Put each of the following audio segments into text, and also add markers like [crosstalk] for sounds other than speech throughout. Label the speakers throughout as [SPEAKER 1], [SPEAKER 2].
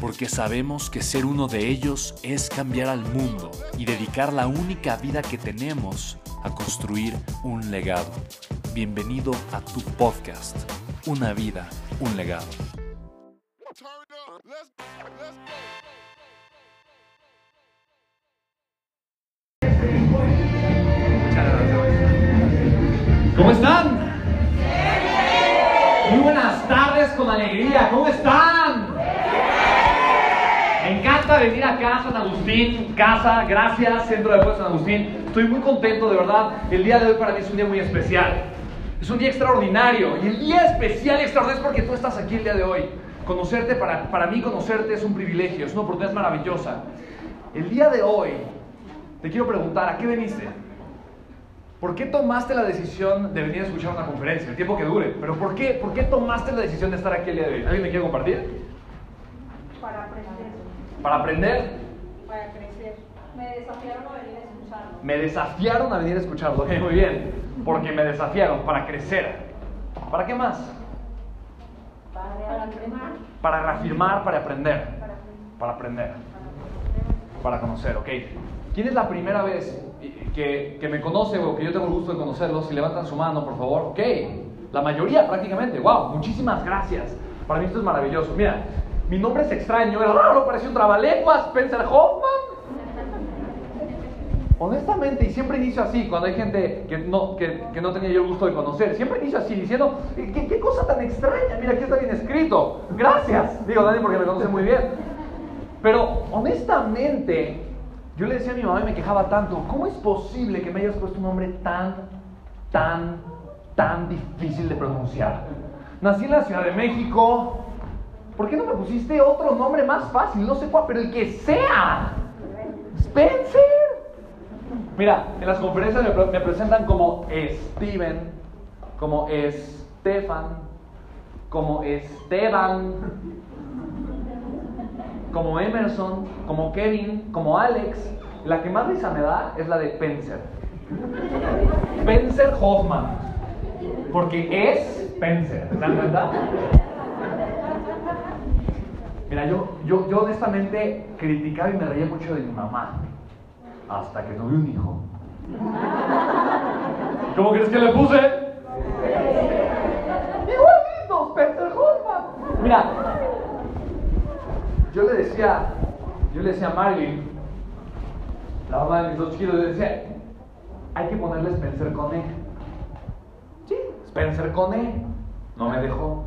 [SPEAKER 1] porque sabemos que ser uno de ellos es cambiar al mundo y dedicar la única vida que tenemos a construir un legado. Bienvenido a tu podcast, Una vida, un legado.
[SPEAKER 2] ¿Cómo están? Muy buenas tardes con alegría. ¿Cómo están? Encanta venir acá San Agustín, casa, gracias, Centro de Apoyo San Agustín. Estoy muy contento, de verdad. El día de hoy para mí es un día muy especial. Es un día extraordinario. Y el día especial y extraordinario es porque tú estás aquí el día de hoy. Conocerte, para, para mí conocerte es un privilegio, es una oportunidad maravillosa. El día de hoy te quiero preguntar, ¿a qué veniste? ¿Por qué tomaste la decisión de venir a escuchar una conferencia? El tiempo que dure. Pero ¿por qué, ¿por qué tomaste la decisión de estar aquí el día de hoy? ¿Alguien me quiere compartir?
[SPEAKER 3] Para aprender,
[SPEAKER 2] ¿Para aprender?
[SPEAKER 3] para crecer. Me desafiaron a venir a escucharlo.
[SPEAKER 2] Me desafiaron a venir a escucharlo. [laughs] Ok, muy bien. Porque me desafiaron para crecer. ¿Para qué más?
[SPEAKER 3] Para
[SPEAKER 2] reafirmar, para aprender.
[SPEAKER 3] Para aprender.
[SPEAKER 2] Para aprender. Para conocer, ok. ¿Quién es la primera vez que, que me conoce o que yo tengo el gusto de conocerlo? Si levantan su mano, por favor. Ok. La mayoría prácticamente. Wow, muchísimas gracias. Para mí esto es maravilloso. Mira, mi nombre es extraño, es raro, parece un trabalenguas, Spencer Hoffman. Honestamente, y siempre inicio así, cuando hay gente que no, que, no tenía yo el gusto de conocer, siempre inicio así, diciendo, ¿qué, qué cosa tan extraña? Mira, aquí está bien escrito. Gracias. Digo, Dani, porque me conoce muy bien. Pero, honestamente, yo le decía a mi mamá y me quejaba tanto, ¿cómo es posible que me hayas puesto un nombre tan, tan, tan difícil de pronunciar? Nací en la Ciudad de México, ¿por qué no me pusiste otro nombre más fácil? No sé cuál, pero el que sea. Spencer. Mira, en las conferencias me, pre- me presentan como Steven, como Estefan, como Esteban, como Emerson, como Kevin, como Alex. La que más risa me da es la de Spencer. Spencer Hoffman. Porque es Spencer. ¿Se dan cuenta? Mira, yo, yo, yo honestamente criticaba y me reía mucho de mi mamá. Hasta que tuve un hijo. ¿Cómo crees que le puse? Igualito, Spencer Hoffman. Mira, yo le decía, yo le decía a Marilyn, la mamá de mis dos chiquitos, le decía, hay que ponerle Spencer con E. Sí, Spencer con E. No me dejó.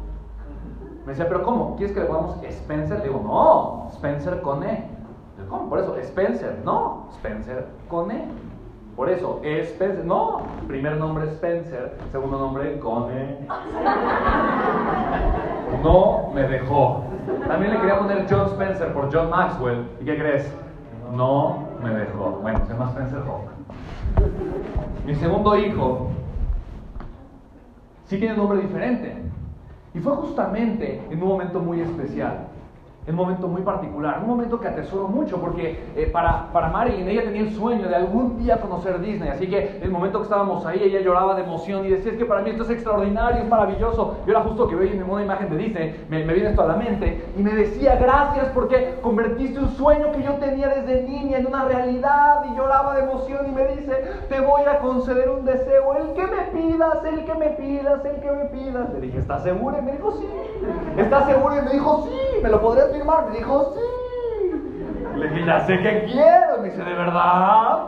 [SPEAKER 2] Me decía, pero ¿cómo? ¿Quieres que le pongamos Spencer? Le digo, no, Spencer con E. ¿Cómo? Por eso, Spencer. No, Spencer con E. Por eso, Spencer. No, primer nombre Spencer, segundo nombre con E. [laughs] No me dejó. También le quería poner John Spencer por John Maxwell. ¿Y qué crees? No me dejó. Bueno, se llama Spencer Hoffman. Mi segundo hijo sí tiene un nombre diferente. Y fue justamente en un momento muy especial, un momento muy particular, un momento que atesoro mucho porque eh, para, para Marilyn ella tenía el sueño de algún día conocer Disney, así que el momento que estábamos ahí ella lloraba de emoción y decía es que para mí esto es extraordinario, es maravilloso. Yo era justo que veía una imagen de Disney, me, me viene esto a la mente y me decía gracias porque convertiste un sueño que yo tenía desde niña en una realidad y lloraba de emoción y me dice te voy a conceder un deseo, el que me pidas, el que me pidas, el que me pidas. Le dije, ¿estás segura? Y me dijo, sí. ¿Estás segura? Y me dijo, sí. ¿Me lo podrías firmar? Me dijo, sí. Le dije, ya sé qué quiero. Me dice, ¿de verdad?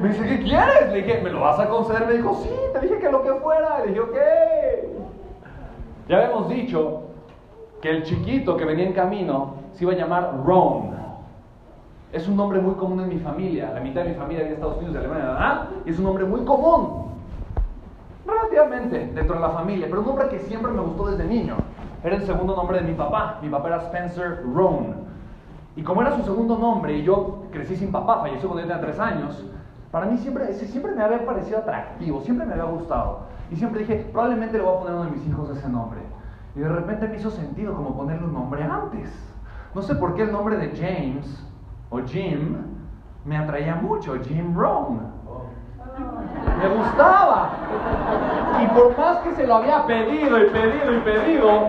[SPEAKER 2] Me dice, ¿qué quieres? Le dije, ¿me lo vas a conceder? Me dijo, sí, te dije que lo que fuera. Le dije, ok. Ya habíamos dicho que el chiquito que venía en camino se iba a llamar Ron. Es un nombre muy común en mi familia. La mitad de mi familia viene de Estados Unidos, de Alemania, ¿verdad? Y es un nombre muy común. Relativamente dentro de la familia, pero un nombre que siempre me gustó desde niño. Era el segundo nombre de mi papá. Mi papá era Spencer Roan. Y como era su segundo nombre y yo crecí sin papá, falleció cuando yo tenía tres años, para mí siempre, siempre me había parecido atractivo, siempre me había gustado. Y siempre dije, probablemente le voy a poner a uno de mis hijos ese nombre. Y de repente me hizo sentido como ponerle un nombre antes. No sé por qué el nombre de James o Jim me atraía mucho, Jim Rohn. Me gustaba. Y por más que se lo había pedido y pedido y pedido,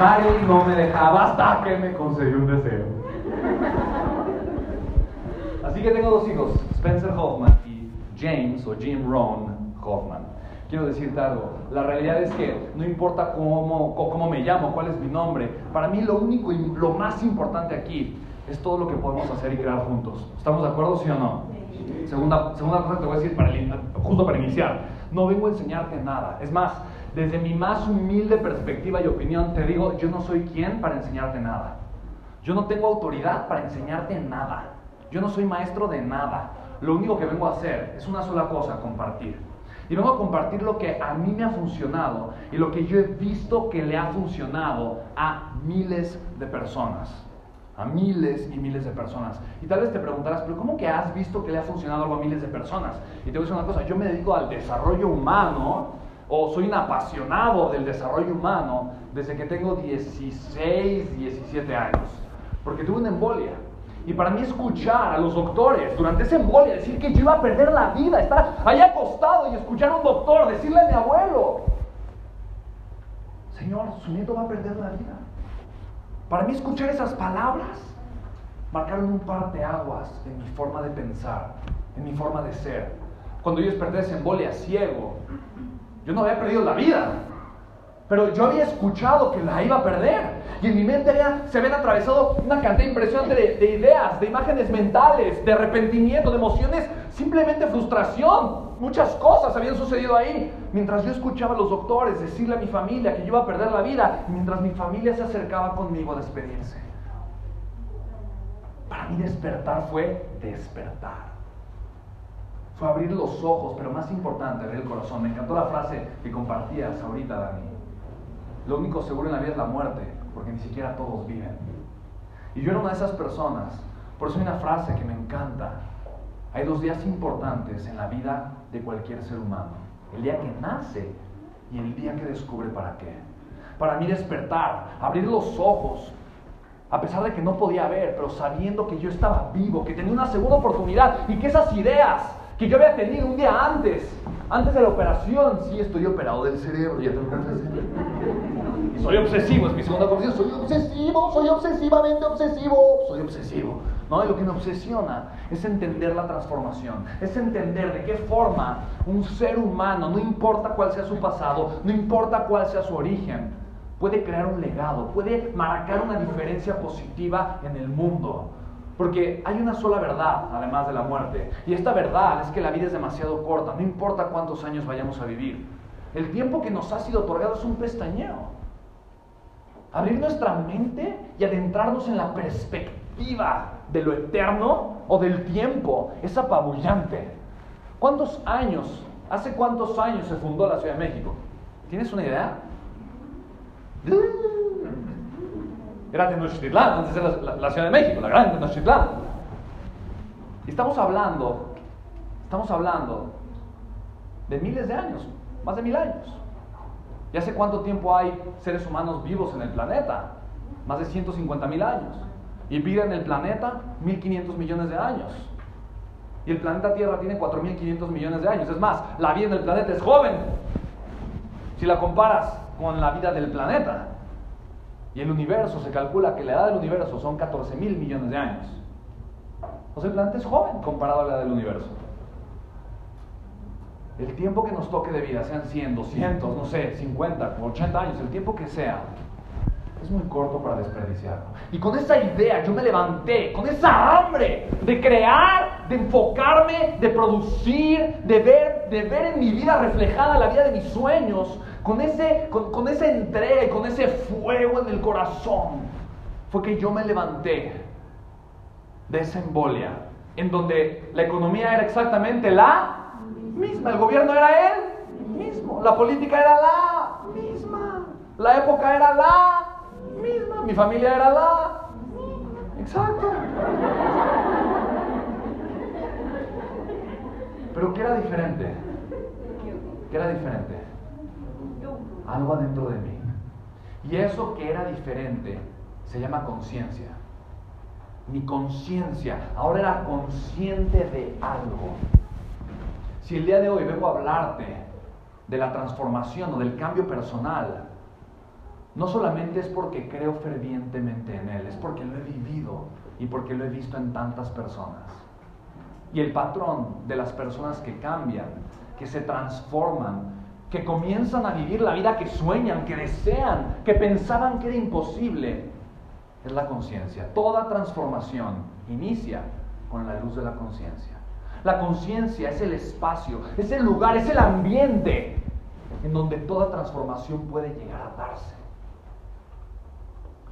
[SPEAKER 2] Mari no me dejaba hasta que me concedió un deseo. Así que tengo dos hijos, Spencer Hoffman y James o Jim Rohn Hoffman. Quiero decirte algo, la realidad es que no importa cómo, cómo me llamo, cuál es mi nombre, para mí lo único y lo más importante aquí es todo lo que podemos hacer y crear juntos. ¿Estamos de acuerdo, sí o no? Segunda, segunda cosa que te voy a decir para, justo para iniciar. No vengo a enseñarte nada. Es más, desde mi más humilde perspectiva y opinión, te digo, yo no soy quien para enseñarte nada. Yo no tengo autoridad para enseñarte nada. Yo no soy maestro de nada. Lo único que vengo a hacer es una sola cosa, compartir. Y vengo a compartir lo que a mí me ha funcionado y lo que yo he visto que le ha funcionado a miles de personas a miles y miles de personas. Y tal vez te preguntarás, pero ¿cómo que has visto que le ha funcionado algo a miles de personas? Y te voy a decir una cosa, yo me dedico al desarrollo humano, o soy un apasionado del desarrollo humano desde que tengo 16, 17 años, porque tuve una embolia. Y para mí escuchar a los doctores durante esa embolia decir que yo iba a perder la vida, estar ahí acostado y escuchar a un doctor decirle a mi abuelo, Señor, su nieto va a perder la vida. Para mí escuchar esas palabras marcaron un par de aguas en mi forma de pensar, en mi forma de ser. Cuando yo desperté de embolia ciego, yo no había perdido la vida, pero yo había escuchado que la iba a perder. Y en mi mente se habían atravesado una cantidad impresionante de ideas, de imágenes mentales, de arrepentimiento, de emociones, simplemente frustración. Muchas cosas habían sucedido ahí. Mientras yo escuchaba a los doctores decirle a mi familia que yo iba a perder la vida, mientras mi familia se acercaba conmigo a despedirse. Para mí despertar fue despertar. Fue abrir los ojos, pero más importante, abrir el corazón. Me encantó la frase que compartías ahorita, Dani. Lo único seguro en la vida es la muerte, porque ni siquiera todos viven. Y yo era una de esas personas. Por eso hay una frase que me encanta. Hay dos días importantes en la vida de cualquier ser humano. El día que nace y el día que descubre para qué. Para mí despertar, abrir los ojos, a pesar de que no podía ver, pero sabiendo que yo estaba vivo, que tenía una segunda oportunidad y que esas ideas que yo había tenido un día antes, antes de la operación, sí estoy operado del cerebro, ya te lo Y soy obsesivo, es mi segunda confesión, soy obsesivo, soy obsesivamente obsesivo, soy obsesivo. ¿No? Y lo que me obsesiona es entender la transformación, es entender de qué forma un ser humano, no importa cuál sea su pasado, no importa cuál sea su origen, puede crear un legado, puede marcar una diferencia positiva en el mundo. Porque hay una sola verdad, además de la muerte. Y esta verdad es que la vida es demasiado corta, no importa cuántos años vayamos a vivir. El tiempo que nos ha sido otorgado es un pestañeo. Abrir nuestra mente y adentrarnos en la perspectiva de lo eterno o del tiempo es apabullante. ¿Cuántos años, hace cuántos años se fundó la Ciudad de México? ¿Tienes una idea? Era Tenochtitlán, antes era la, la, Ciudad de México, la gran Tenochtitlán. Estamos hablando, estamos hablando de miles de años, más de mil años. ¿Y hace cuánto tiempo hay seres humanos vivos en el planeta? Más de 150 mil años. Y vida en el planeta 1.500 millones de años. Y el planeta Tierra tiene 4.500 millones de años. Es más, la vida en el planeta es joven. Si la comparas con la vida del planeta. Y el universo, se calcula que la edad del universo son 14 mil millones de años. O sea, el planeta es joven comparado a la edad del universo. El tiempo que nos toque de vida, sean 100, 200, no sé, 50, 80 años, el tiempo que sea, es muy corto para desperdiciarlo. Y con esa idea yo me levanté, con esa hambre de crear, de enfocarme, de producir, de ver, de ver en mi vida reflejada la vida de mis sueños, con, ese, con, con esa entrega y con ese fuego en el corazón, fue que yo me levanté de esa embolia, en donde la economía era exactamente la misma, el gobierno era él mismo, la política era la misma, la época era la mi familia era la Exacto. Pero ¿qué era diferente? ¿Qué era diferente? Algo adentro de mí. Y eso que era diferente se llama conciencia. Mi conciencia ahora era consciente de algo. Si el día de hoy vengo a hablarte de la transformación o del cambio personal, no solamente es porque creo fervientemente en Él, es porque lo he vivido y porque lo he visto en tantas personas. Y el patrón de las personas que cambian, que se transforman, que comienzan a vivir la vida que sueñan, que desean, que pensaban que era imposible, es la conciencia. Toda transformación inicia con la luz de la conciencia. La conciencia es el espacio, es el lugar, es el ambiente en donde toda transformación puede llegar a darse.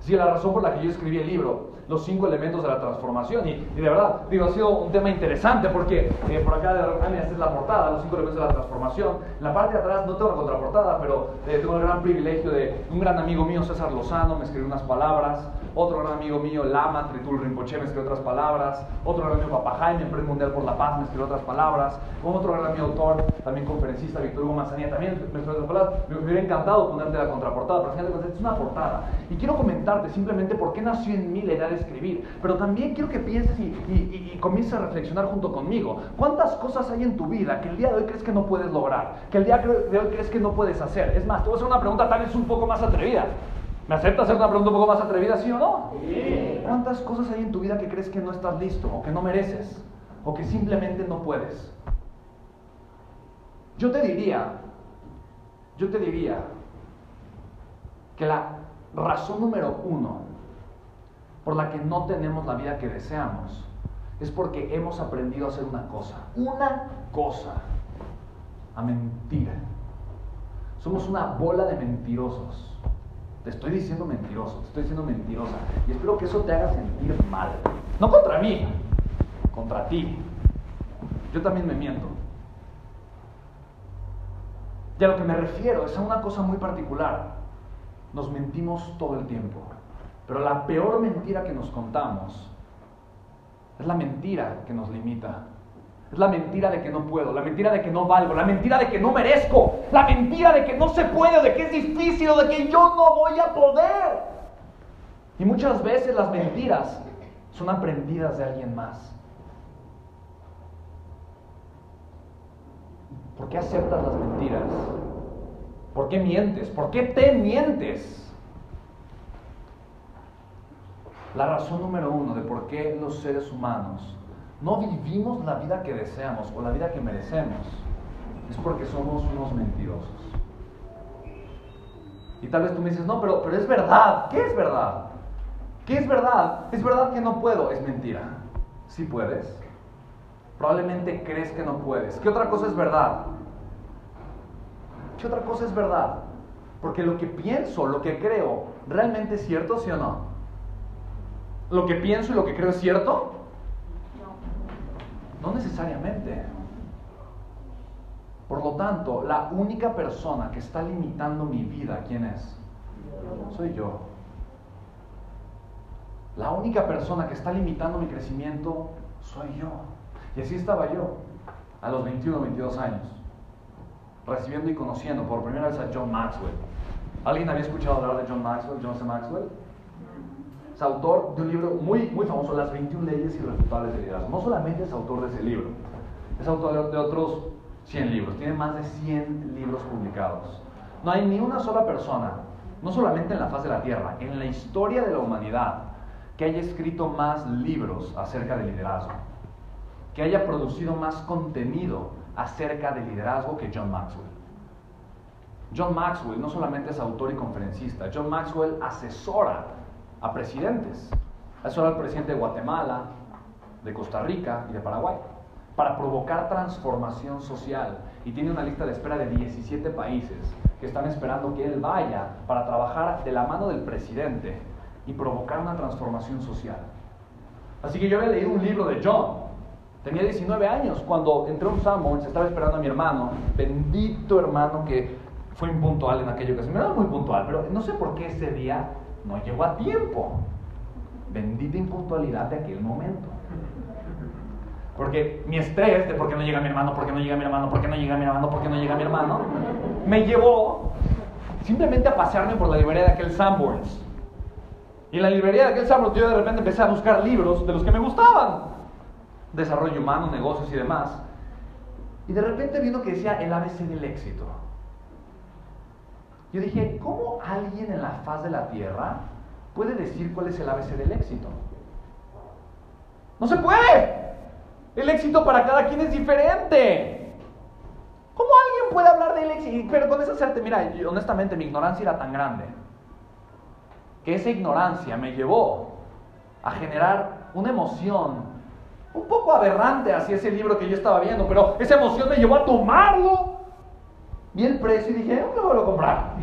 [SPEAKER 2] Sí, la razón por la que yo escribí el libro, Los cinco elementos de la transformación. Y, de verdad, digo, ha sido un tema interesante porque eh, por acá de la esta es la portada, Los cinco elementos de la transformación. En la parte de atrás no tengo la contraportada, pero eh, tengo el gran privilegio de un gran amigo mío, César Lozano, me escribió unas palabras. Otro gran amigo mío, Lama Tritul Rinpoche, me escribió otras palabras. Otro gran amigo, Papá Jaime, Premio Mundial por la Paz, me escribió otras palabras. Otro gran amigo, autor, también conferencista, Víctor Hugo Manzanilla, también me escribió otras palabras. Me hubiera encantado ponerte la contraportada, pero al final es una portada. Y quiero comentarte simplemente por qué nació en mí la idea de escribir. Pero también quiero que pienses y, y, y comiences a reflexionar junto conmigo. ¿Cuántas cosas hay en tu vida que el día de hoy crees que no puedes lograr? Que el día de hoy crees que no puedes hacer. Es más, te voy a hacer una pregunta tal vez un poco más atrevida. ¿Me acepta hacer una pregunta un poco más atrevida, sí o no? ¿Cuántas cosas hay en tu vida que crees que no estás listo o que no mereces o que simplemente no puedes? Yo te diría, yo te diría que la razón número uno por la que no tenemos la vida que deseamos es porque hemos aprendido a hacer una cosa, una cosa, a mentir. Somos una bola de mentirosos. Te estoy diciendo mentiroso, te estoy diciendo mentirosa. Y espero que eso te haga sentir mal. No contra mí, contra ti. Yo también me miento. Y a lo que me refiero es a una cosa muy particular. Nos mentimos todo el tiempo. Pero la peor mentira que nos contamos es la mentira que nos limita. Es la mentira de que no puedo, la mentira de que no valgo, la mentira de que no merezco, la mentira de que no se puede, de que es difícil de que yo no voy a poder. Y muchas veces las mentiras son aprendidas de alguien más. ¿Por qué aceptas las mentiras? ¿Por qué mientes? ¿Por qué te mientes? La razón número uno de por qué los seres humanos no vivimos la vida que deseamos o la vida que merecemos, es porque somos unos mentirosos. Y tal vez tú me dices, no, pero, pero es verdad. ¿Qué es verdad? ¿Qué es verdad? Es verdad que no puedo. Es mentira. Sí puedes. Probablemente crees que no puedes. ¿Qué otra cosa es verdad? ¿Qué otra cosa es verdad? Porque lo que pienso, lo que creo, ¿realmente es cierto, sí o no? ¿Lo que pienso y lo que creo es cierto? No necesariamente. Por lo tanto, la única persona que está limitando mi vida, ¿quién es? Soy yo. La única persona que está limitando mi crecimiento, soy yo. Y así estaba yo, a los 21, 22 años, recibiendo y conociendo por primera vez a John Maxwell. ¿Alguien había escuchado hablar de John Maxwell, John C. Maxwell? Es autor de un libro muy, muy famoso, Las 21 leyes irrefutables de liderazgo. No solamente es autor de ese libro, es autor de otros 100 libros. Tiene más de 100 libros publicados. No hay ni una sola persona, no solamente en la faz de la Tierra, en la historia de la humanidad, que haya escrito más libros acerca de liderazgo, que haya producido más contenido acerca de liderazgo que John Maxwell. John Maxwell no solamente es autor y conferencista, John Maxwell asesora a presidentes. Asesora al presidente de Guatemala, de Costa Rica y de Paraguay para provocar transformación social. Y tiene una lista de espera de 17 países que están esperando que él vaya para trabajar de la mano del presidente y provocar una transformación social. Así que yo había leído un libro de John. Tenía 19 años cuando entré a un se estaba esperando a mi hermano, bendito hermano que fue impuntual en aquello que se me era muy puntual, pero no sé por qué ese día no llegó a tiempo. Bendita impuntualidad de aquel momento. Porque mi estrés de por qué no llega mi hermano, por qué no llega mi hermano, por qué no llega mi hermano, por qué no llega mi hermano, me llevó simplemente a pasearme por la librería de aquel Sanborns. Y en la librería de aquel Sanborns yo de repente empecé a buscar libros de los que me gustaban. Desarrollo humano, negocios y demás. Y de repente vi uno que decía el ABC del éxito. Yo dije, ¿cómo alguien en la faz de la Tierra puede decir cuál es el ABC del éxito? No se puede. El éxito para cada quien es diferente. ¿Cómo alguien puede hablar del éxito? Pero con esa certeza, mira, honestamente mi ignorancia era tan grande que esa ignorancia me llevó a generar una emoción un poco aberrante hacia ese libro que yo estaba viendo, pero esa emoción me llevó a tomarlo. Vi el precio y dije, ¿dónde voy a comprar?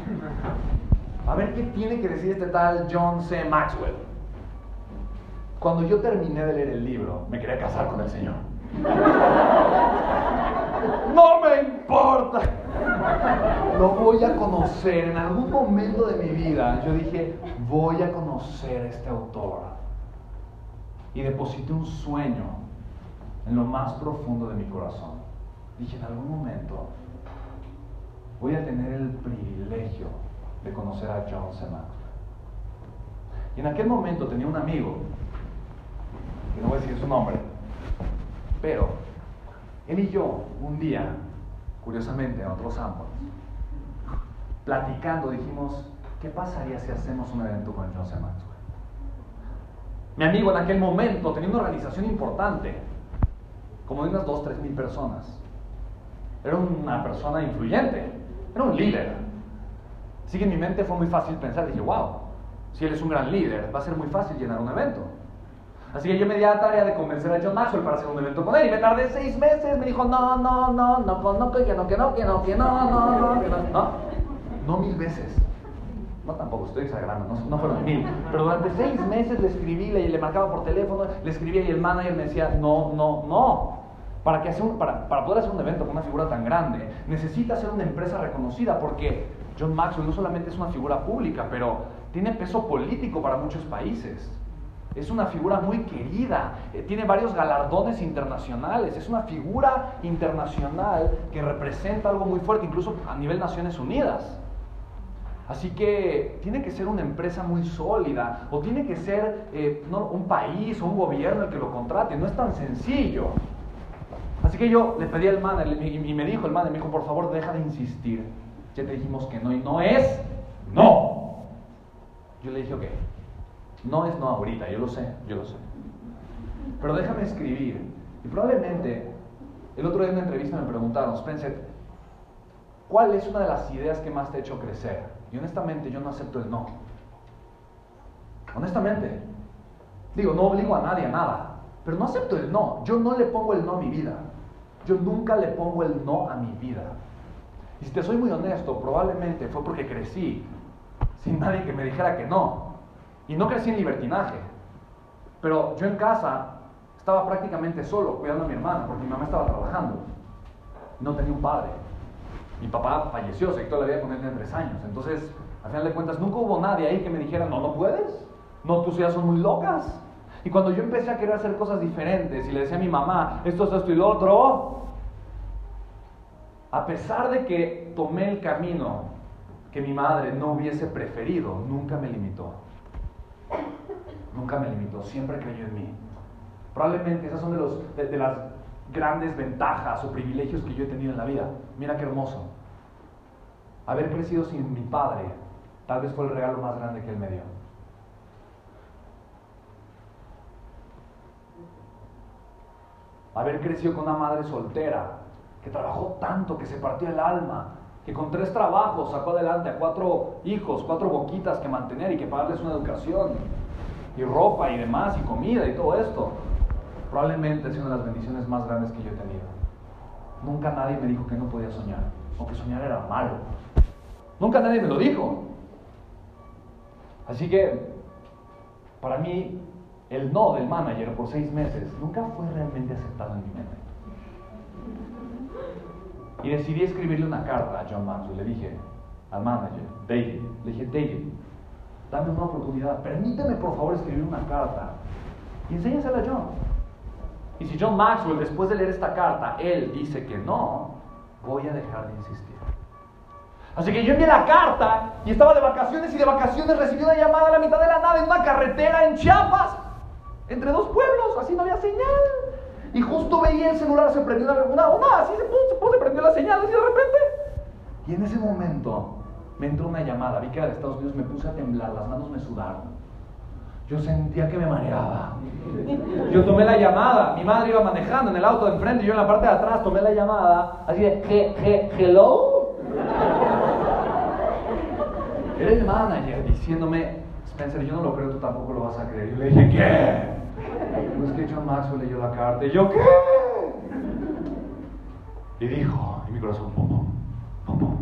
[SPEAKER 2] [laughs] A ver qué tiene que decir este tal John C. Maxwell. Cuando yo terminé de leer el libro, me quería casar con el Señor. [laughs] No me importa. Lo voy a conocer. En algún momento de mi vida yo dije, voy a conocer a este autor. Y deposité un sueño en lo más profundo de mi corazón. Dije, en algún momento voy a tener el privilegio de conocer a John C. Maxwell. Y en aquel momento tenía un amigo que no voy a decir su nombre, pero él y yo, un día, curiosamente, en otros ámbitos, platicando, dijimos, ¿qué pasaría si hacemos un evento con José Maxwell? Mi amigo en aquel momento tenía una organización importante, como de unas 2, 3 mil personas. Era una persona influyente, era un líder. Así que en mi mente fue muy fácil pensar, dije, wow, si él es un gran líder, va a ser muy fácil llenar un evento. Así que yo me di a la tarea de convencer a John Maxwell para hacer un evento con él. Y me tardé seis meses. Me dijo, no, no, no, no, no, no, que no, que no, que no, que no, no, no, que no. No, no mil veces. No, tampoco, estoy exagerando, no, no fueron mil. Pero durante seis meses le escribí, le, le marcaba por teléfono, le escribía y el manager me decía, no, no, no. Para, que hacer un, para, para poder hacer un evento con una figura tan grande, necesita ser una empresa reconocida porque John Maxwell no solamente es una figura pública, pero tiene peso político para muchos países. Es una figura muy querida, eh, tiene varios galardones internacionales, es una figura internacional que representa algo muy fuerte, incluso a nivel Naciones Unidas. Así que tiene que ser una empresa muy sólida o tiene que ser eh, un país o un gobierno el que lo contrate, no es tan sencillo. Así que yo le pedí al manager y me dijo el manager, me dijo, por favor, deja de insistir. Ya te dijimos que no y no es no. Yo le dije, ok, no es no ahorita, yo lo sé, yo lo sé. Pero déjame escribir. Y probablemente, el otro día en una entrevista me preguntaron, Spencer, ¿cuál es una de las ideas que más te ha hecho crecer? Y honestamente yo no acepto el no. Honestamente. Digo, no obligo a nadie a nada. Pero no acepto el no. Yo no le pongo el no a mi vida. Yo nunca le pongo el no a mi vida. Y si te soy muy honesto, probablemente fue porque crecí sin nadie que me dijera que no. Y no crecí en libertinaje. Pero yo en casa estaba prácticamente solo cuidando a mi hermana porque mi mamá estaba trabajando. No tenía un padre. Mi papá falleció, se quitó la vida con él de tres años. Entonces, al final de cuentas, nunca hubo nadie ahí que me dijera, no, no puedes. No, tus hijas son muy locas. Y cuando yo empecé a querer hacer cosas diferentes y le decía a mi mamá, esto es esto y lo otro, a pesar de que tomé el camino que mi madre no hubiese preferido, nunca me limitó. Nunca me limitó, siempre creyó en mí. Probablemente esas son de, los, de, las grandes ventajas o privilegios que yo he tenido en la vida. Mira qué hermoso. Haber crecido sin mi padre tal vez fue el regalo más grande que él me dio. Haber crecido con una madre soltera que trabajó tanto, que se partió el alma que con tres trabajos sacó adelante a cuatro hijos, cuatro boquitas que mantener y que pagarles una educación y ropa y demás y comida y todo esto, probablemente es una de las bendiciones más grandes que yo he tenido. Nunca nadie me dijo que no podía soñar o que soñar era malo. Nunca nadie me lo dijo. Así que, para mí, el no del manager por seis meses nunca fue realmente aceptado en mi mente. Y decidí escribirle una carta a John Maxwell. Le dije al manager, David, le dije, David, dame una oportunidad, permíteme por favor escribir una carta y enséñasela a John. Y si John Maxwell, después de leer esta carta, él dice que no, voy a dejar de insistir. Así que yo envié la carta y estaba de vacaciones y de vacaciones recibí una llamada a la mitad de la nada en una carretera en Chiapas, entre dos pueblos, así no había señal. Y justo veía el celular, se prendió una, una, así se puso, se prendió la señal, así de repente. Y en ese momento me entró una llamada, vi que era de Estados Unidos, me puse a temblar, las manos me sudaron. Yo sentía que me mareaba. Yo tomé la llamada, mi madre iba manejando en el auto de enfrente yo en la parte de atrás tomé la llamada, así de, he, he, hello. Era el manager diciéndome, Spencer, yo no lo creo, tú tampoco lo vas a creer. Y le dije, ¿qué? No es que John Maxwell leyó la carta. ¿Y yo qué? Y dijo, y mi corazón, pum, pum, pum, pum,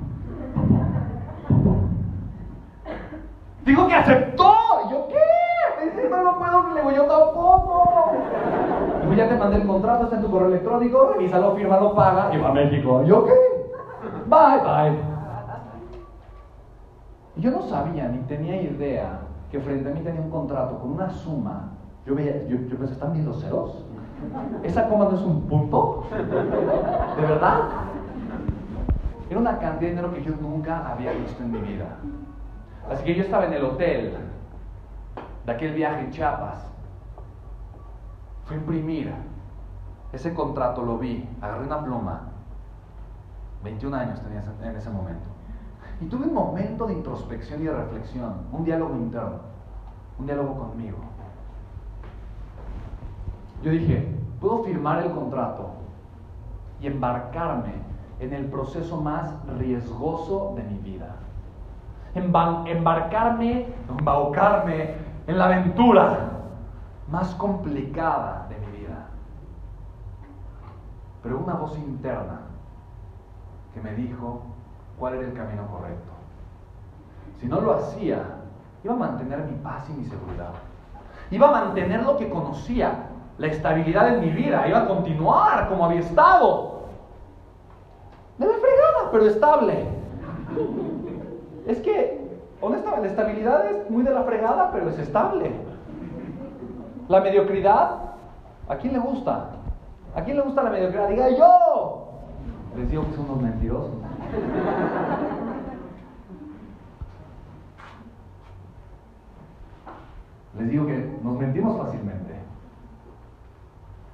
[SPEAKER 2] Dijo que aceptó. ¿Y yo qué? Dice, no lo puedo creer, yo tampoco. Y ya te mandé el contrato, está en tu correo electrónico, revísalo, fírmalo, paga y va a México. ¿Y yo qué? Bye, bye. Yo no sabía ni tenía idea que frente a mí tenía un contrato con una suma yo veía, yo, yo pensé, ¿están bien los ceros? ¿Esa coma no es un punto? ¿De verdad? Era una cantidad de dinero que yo nunca había visto en mi vida. Así que yo estaba en el hotel de aquel viaje en Chiapas. Fui a imprimir ese contrato, lo vi, agarré una pluma. 21 años tenía en ese momento. Y tuve un momento de introspección y de reflexión, un diálogo interno, un diálogo conmigo. Yo dije, puedo firmar el contrato y embarcarme en el proceso más riesgoso de mi vida. embarcarme, embaucarme en la aventura más complicada de mi vida. Pero una voz interna que me dijo cuál era el camino correcto. Si no lo hacía, iba a mantener mi paz y mi seguridad. Iba a mantener lo que conocía, la estabilidad en mi vida, iba a continuar como había estado. De la fregada, pero estable. Es que, honestamente, la estabilidad es muy de la fregada, pero es estable. La mediocridad, ¿a quién le gusta? ¿A quién le gusta la mediocridad? Diga yo. Les digo que son unos mentirosos. Les digo que nos mentimos fácilmente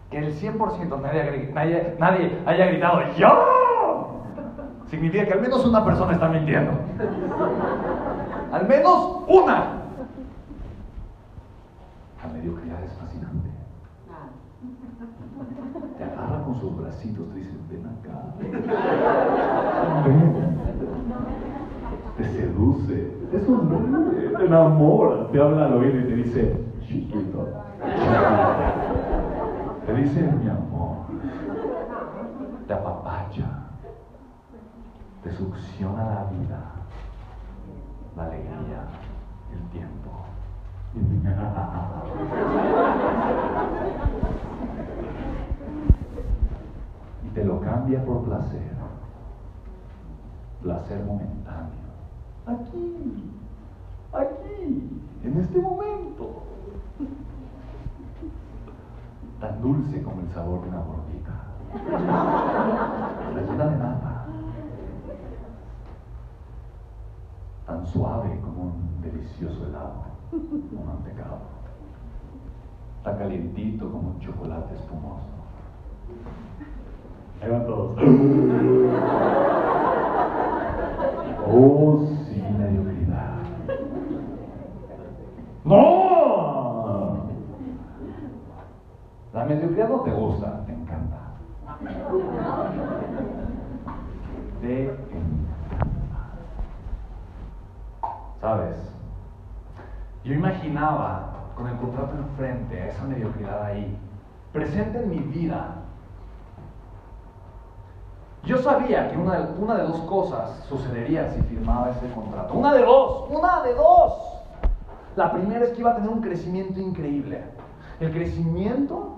[SPEAKER 2] que el 100% nadie, nadie, nadie haya gritado ¡Yo! [laughs] Significa que al menos una persona está mintiendo. Al menos una. La mediocridad es fascinante. Te agarra con sus bracitos, te dice, ven acá. Te seduce, te sonríe, te enamora, te habla al oído y te dice, chiquito. Te dice mi amor, te apapacha, te succiona la vida, la alegría, el tiempo. Y te lo cambia por placer, placer momentáneo. Aquí, aquí, en este momento tan dulce como el sabor de una gordita, rellena de nada, tan suave como un delicioso helado, un mantecado, tan calientito como un chocolate espumoso. Ahí van todos. Oh, sí, mediocridad. ¡No! La mediocridad no te gusta, te encanta. Te encanta. ¿Sabes? Yo imaginaba con el contrato enfrente, a esa mediocridad ahí, presente en mi vida. Yo sabía que una, una de dos cosas sucedería si firmaba ese contrato. Una de dos, una de dos. La primera es que iba a tener un crecimiento increíble. El crecimiento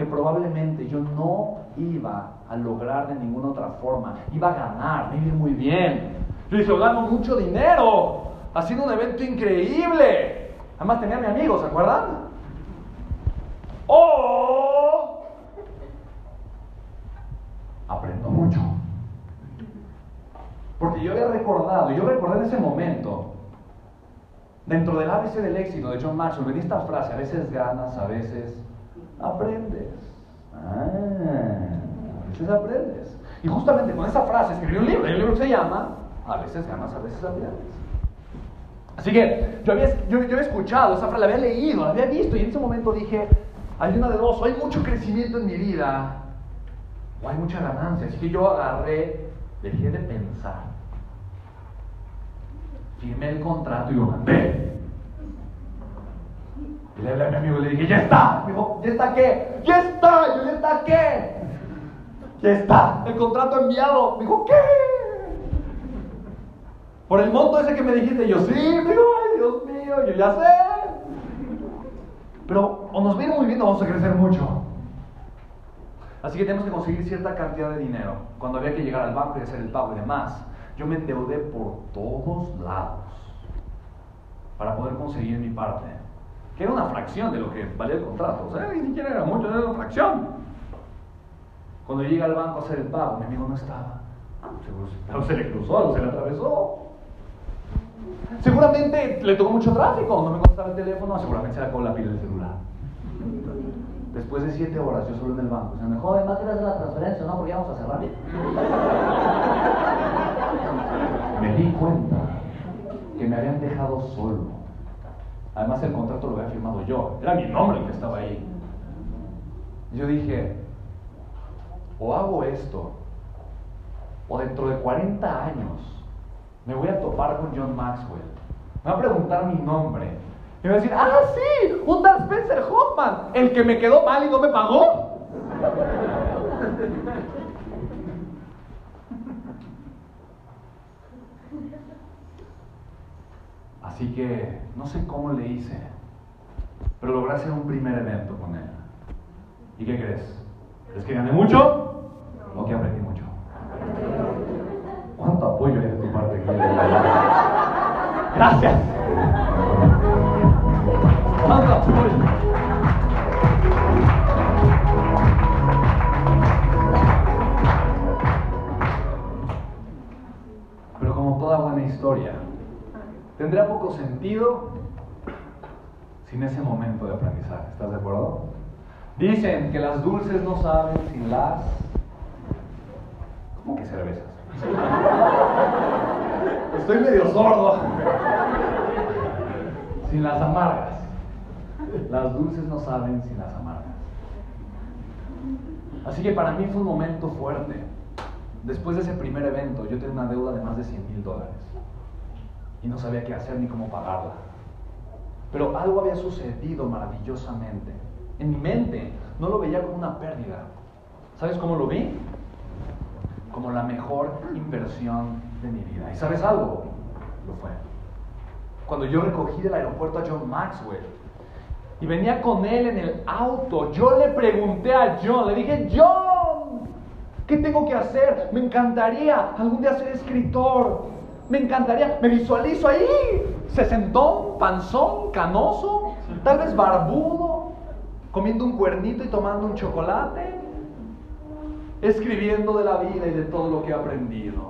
[SPEAKER 2] que probablemente yo no iba a lograr de ninguna otra forma. Iba a ganar, me iba muy bien. Yo dije, gano mucho dinero, haciendo un evento increíble. Además tenía a mi amigo, ¿se acuerdan? O aprendo mucho. Porque yo había recordado, yo recordé en ese momento, dentro del ABC del éxito de John Maxwell, venía esta frase, a veces ganas, a veces aprendes. Ah, a veces aprendes. Y justamente con esa frase escribí un libro, el libro se llama A veces ganas, a veces aprendes. Así que yo había, yo, yo había escuchado esa frase, la había leído, la había visto y en ese momento dije, hay una de dos, o hay mucho crecimiento en mi vida, o hay mucha ganancia. Así que yo agarré, dejé de pensar, firmé el contrato y lo mandé. Y le hablé a mi amigo y le dije, ya está. Me dijo, ¿ya está qué? ¡Ya está! Yo, ¿ya está qué? Ya está. El contrato enviado. Me dijo, ¿qué? Por el monto ese que me dijiste, yo sí, me dijo, ay Dios mío, yo ya sé. Pero o nos viene muy bien o vamos a crecer mucho. Así que tenemos que conseguir cierta cantidad de dinero. Cuando había que llegar al banco y hacer el pago y demás, yo me endeudé por todos lados para poder conseguir mi parte. Que era una fracción de lo que valía el contrato. O sea, ni siquiera era mucho, era una fracción. Cuando llegué al banco a hacer el pago, mi amigo no estaba. Seguro se le cruzó, se le atravesó. Seguramente le tocó mucho tráfico, no me contestaba el teléfono, seguramente se le acabó la pila del celular. Después de siete horas, yo solo en el banco, se me joven, ¿va a hacer la transferencia? No, porque vamos a cerrar. Me di cuenta que me habían dejado solo. Además, el contrato lo había firmado yo, era mi nombre el que estaba ahí. Yo dije, o hago esto, o dentro de 40 años me voy a topar con John Maxwell. Me va a preguntar mi nombre. Y me va a decir, ah, sí, un Spencer Hoffman, el que me quedó mal y no me pagó. Así que no sé cómo le hice, pero logré hacer un primer evento con él. ¿Y qué crees? ¿Es que gané mucho o que aprendí mucho? ¿Cuánto apoyo hay de tu parte? Gracias. ¿Cuánto apoyo? Pero como toda buena historia, tendrá poco sentido sin ese momento de aprendizaje. ¿Estás de acuerdo? Dicen que las dulces no saben sin las... ¿Cómo que cervezas? [laughs] Estoy medio sordo. Sin las amargas. Las dulces no saben sin las amargas. Así que para mí fue un momento fuerte. Después de ese primer evento, yo tenía una deuda de más de 100 mil dólares. Y no sabía qué hacer ni cómo pagarla. Pero algo había sucedido maravillosamente. En mi mente no lo veía como una pérdida. ¿Sabes cómo lo vi? como la mejor inversión de mi vida. ¿Y sabes algo? Lo fue. Cuando yo recogí del aeropuerto a John Maxwell y venía con él en el auto, yo le pregunté a John, le dije, John, ¿qué tengo que hacer? Me encantaría algún día ser escritor. Me encantaría, me visualizo ahí, sesentón, panzón, canoso, tal vez barbudo, comiendo un cuernito y tomando un chocolate escribiendo de la vida y de todo lo que he aprendido.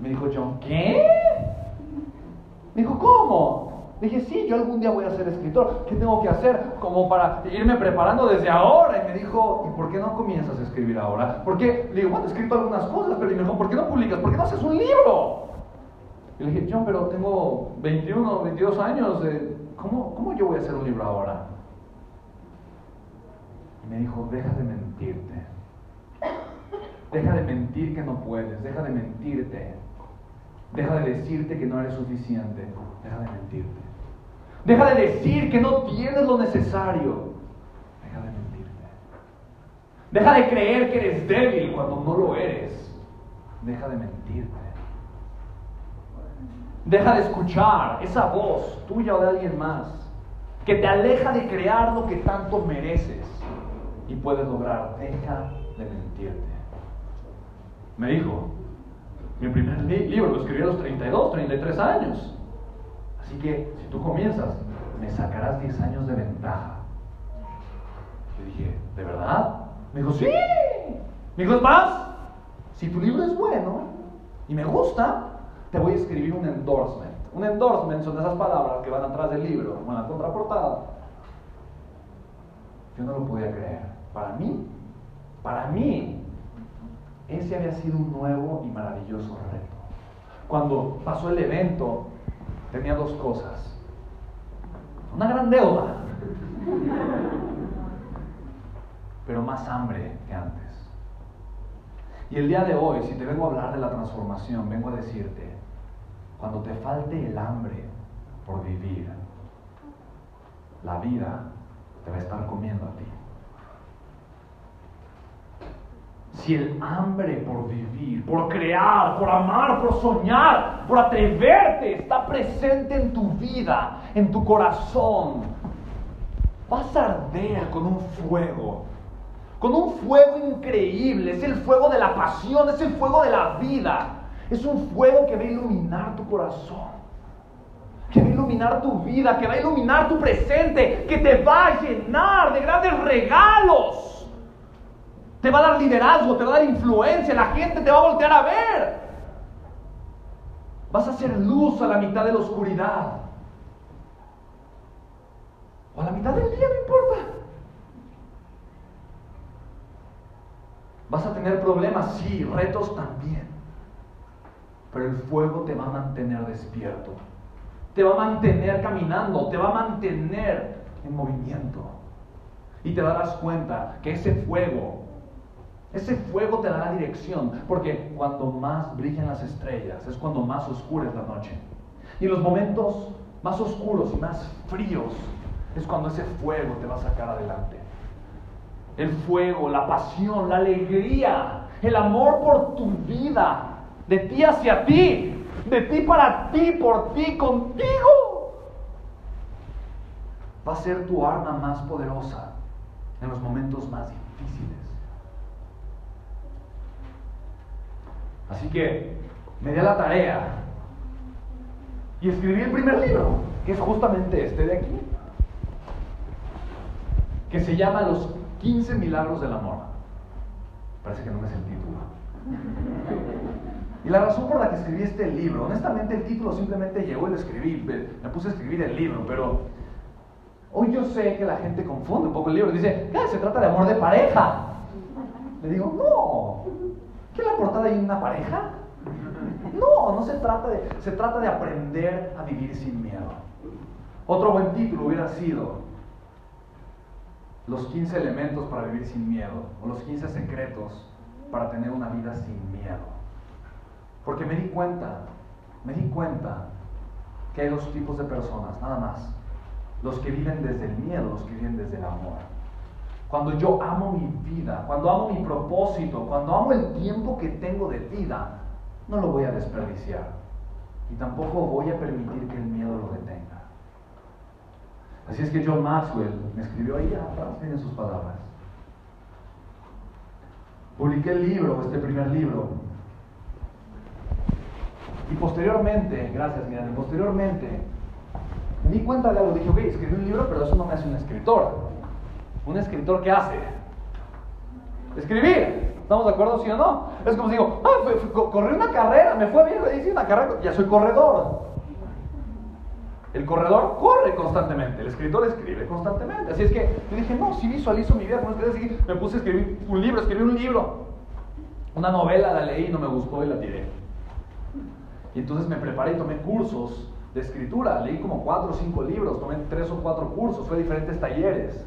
[SPEAKER 2] Me dijo John, ¿qué? Me dijo, ¿cómo? dije, sí, yo algún día voy a ser escritor. ¿Qué tengo que hacer? Como para irme preparando desde ahora. Y me dijo, ¿y por qué no comienzas a escribir ahora? ¿Por qué? Le digo, bueno, he escrito algunas cosas, pero me dijo, ¿por qué no publicas? ¿Por qué no haces un libro? Y le dije, John, pero tengo 21, 22 años. ¿cómo, ¿Cómo yo voy a hacer un libro ahora? Y me dijo, deja de mentirte. Deja de mentir que no puedes, deja de mentirte. Deja de decirte que no eres suficiente. Deja de mentirte. Deja de decir que no tienes lo necesario. Deja de mentirte. Deja de creer que eres débil cuando no lo eres. Deja de mentirte. Deja de escuchar esa voz tuya o de alguien más que te aleja de crear lo que tanto mereces y puedes lograr. Deja de mentirte. Me dijo, mi primer libro lo escribí a los 32, 33 años. Así que si tú comienzas, me sacarás 10 años de ventaja. Yo dije, ¿de verdad? Me dijo, sí. Me dijo, es más, si tu libro es bueno y me gusta, te voy a escribir un endorsement. Un endorsement son esas palabras que van atrás del libro, o en contraportada. Yo no lo podía creer. Para mí, para mí, ese había sido un nuevo y maravilloso reto. Cuando pasó el evento, tenía dos cosas. Una gran deuda, pero más hambre que antes. Y el día de hoy, si te vengo a hablar de la transformación, vengo a decirte, cuando te falte el hambre por vivir, la vida te va a estar comiendo a ti. Si el hambre por vivir, por crear, por amar, por soñar, por atreverte está presente en tu vida, en tu corazón, vas a arder con un fuego, con un fuego increíble. Es el fuego de la pasión, es el fuego de la vida. Es un fuego que va a iluminar tu corazón, que va a iluminar tu vida, que va a iluminar tu presente, que te va a llenar de grandes regalos te va a dar liderazgo, te va a dar influencia, la gente te va a voltear a ver. Vas a hacer luz a la mitad de la oscuridad. O a la mitad del día, no importa. Vas a tener problemas, sí, retos también. Pero el fuego te va a mantener despierto. Te va a mantener caminando, te va a mantener en movimiento. Y te darás cuenta que ese fuego ese fuego te dará dirección, porque cuando más brillan las estrellas es cuando más oscura es la noche. Y en los momentos más oscuros y más fríos es cuando ese fuego te va a sacar adelante. El fuego, la pasión, la alegría, el amor por tu vida, de ti hacia ti, de ti para ti, por ti, contigo, va a ser tu arma más poderosa en los momentos más difíciles. Así que me di a la tarea y escribí el primer libro, que es justamente este de aquí, que se llama Los 15 Milagros del Amor. Parece que no me es el título. Y la razón por la que escribí este libro, honestamente el título simplemente llegó y lo escribí, me puse a escribir el libro, pero hoy yo sé que la gente confunde un poco el libro, dice, ¿qué? Se trata de amor de pareja. Le digo, no, ¿Qué la portada hay una pareja? No, no se trata de, se trata de aprender a vivir sin miedo. Otro buen título hubiera sido Los 15 elementos para vivir sin miedo o los 15 secretos para tener una vida sin miedo. Porque me di cuenta, me di cuenta que hay dos tipos de personas, nada más. Los que viven desde el miedo, los que viven desde el amor. Cuando yo amo mi vida, cuando amo mi propósito, cuando amo el tiempo que tengo de vida, no lo voy a desperdiciar. Y tampoco voy a permitir que el miedo lo detenga. Así es que John Maxwell me escribió ahí atrás, tienen sus palabras. Publiqué el libro, este primer libro. Y posteriormente, gracias Miriam, posteriormente me di cuenta de algo. Dije, ok, escribí un libro, pero eso no me hace un escritor. Un escritor, ¿qué hace? Escribir. ¿Estamos de acuerdo, sí o no? Es como si digo, ah, corrí una carrera, me fue bien, hice una carrera, ya soy corredor. El corredor corre constantemente, el escritor escribe constantemente. Así es que yo dije, no, si visualizo mi vida como así, me puse a escribir un libro, escribí un libro. Una novela la leí, no me gustó y la tiré. Y entonces me preparé y tomé cursos de escritura. Leí como cuatro o cinco libros, tomé tres o cuatro cursos, fue diferentes talleres.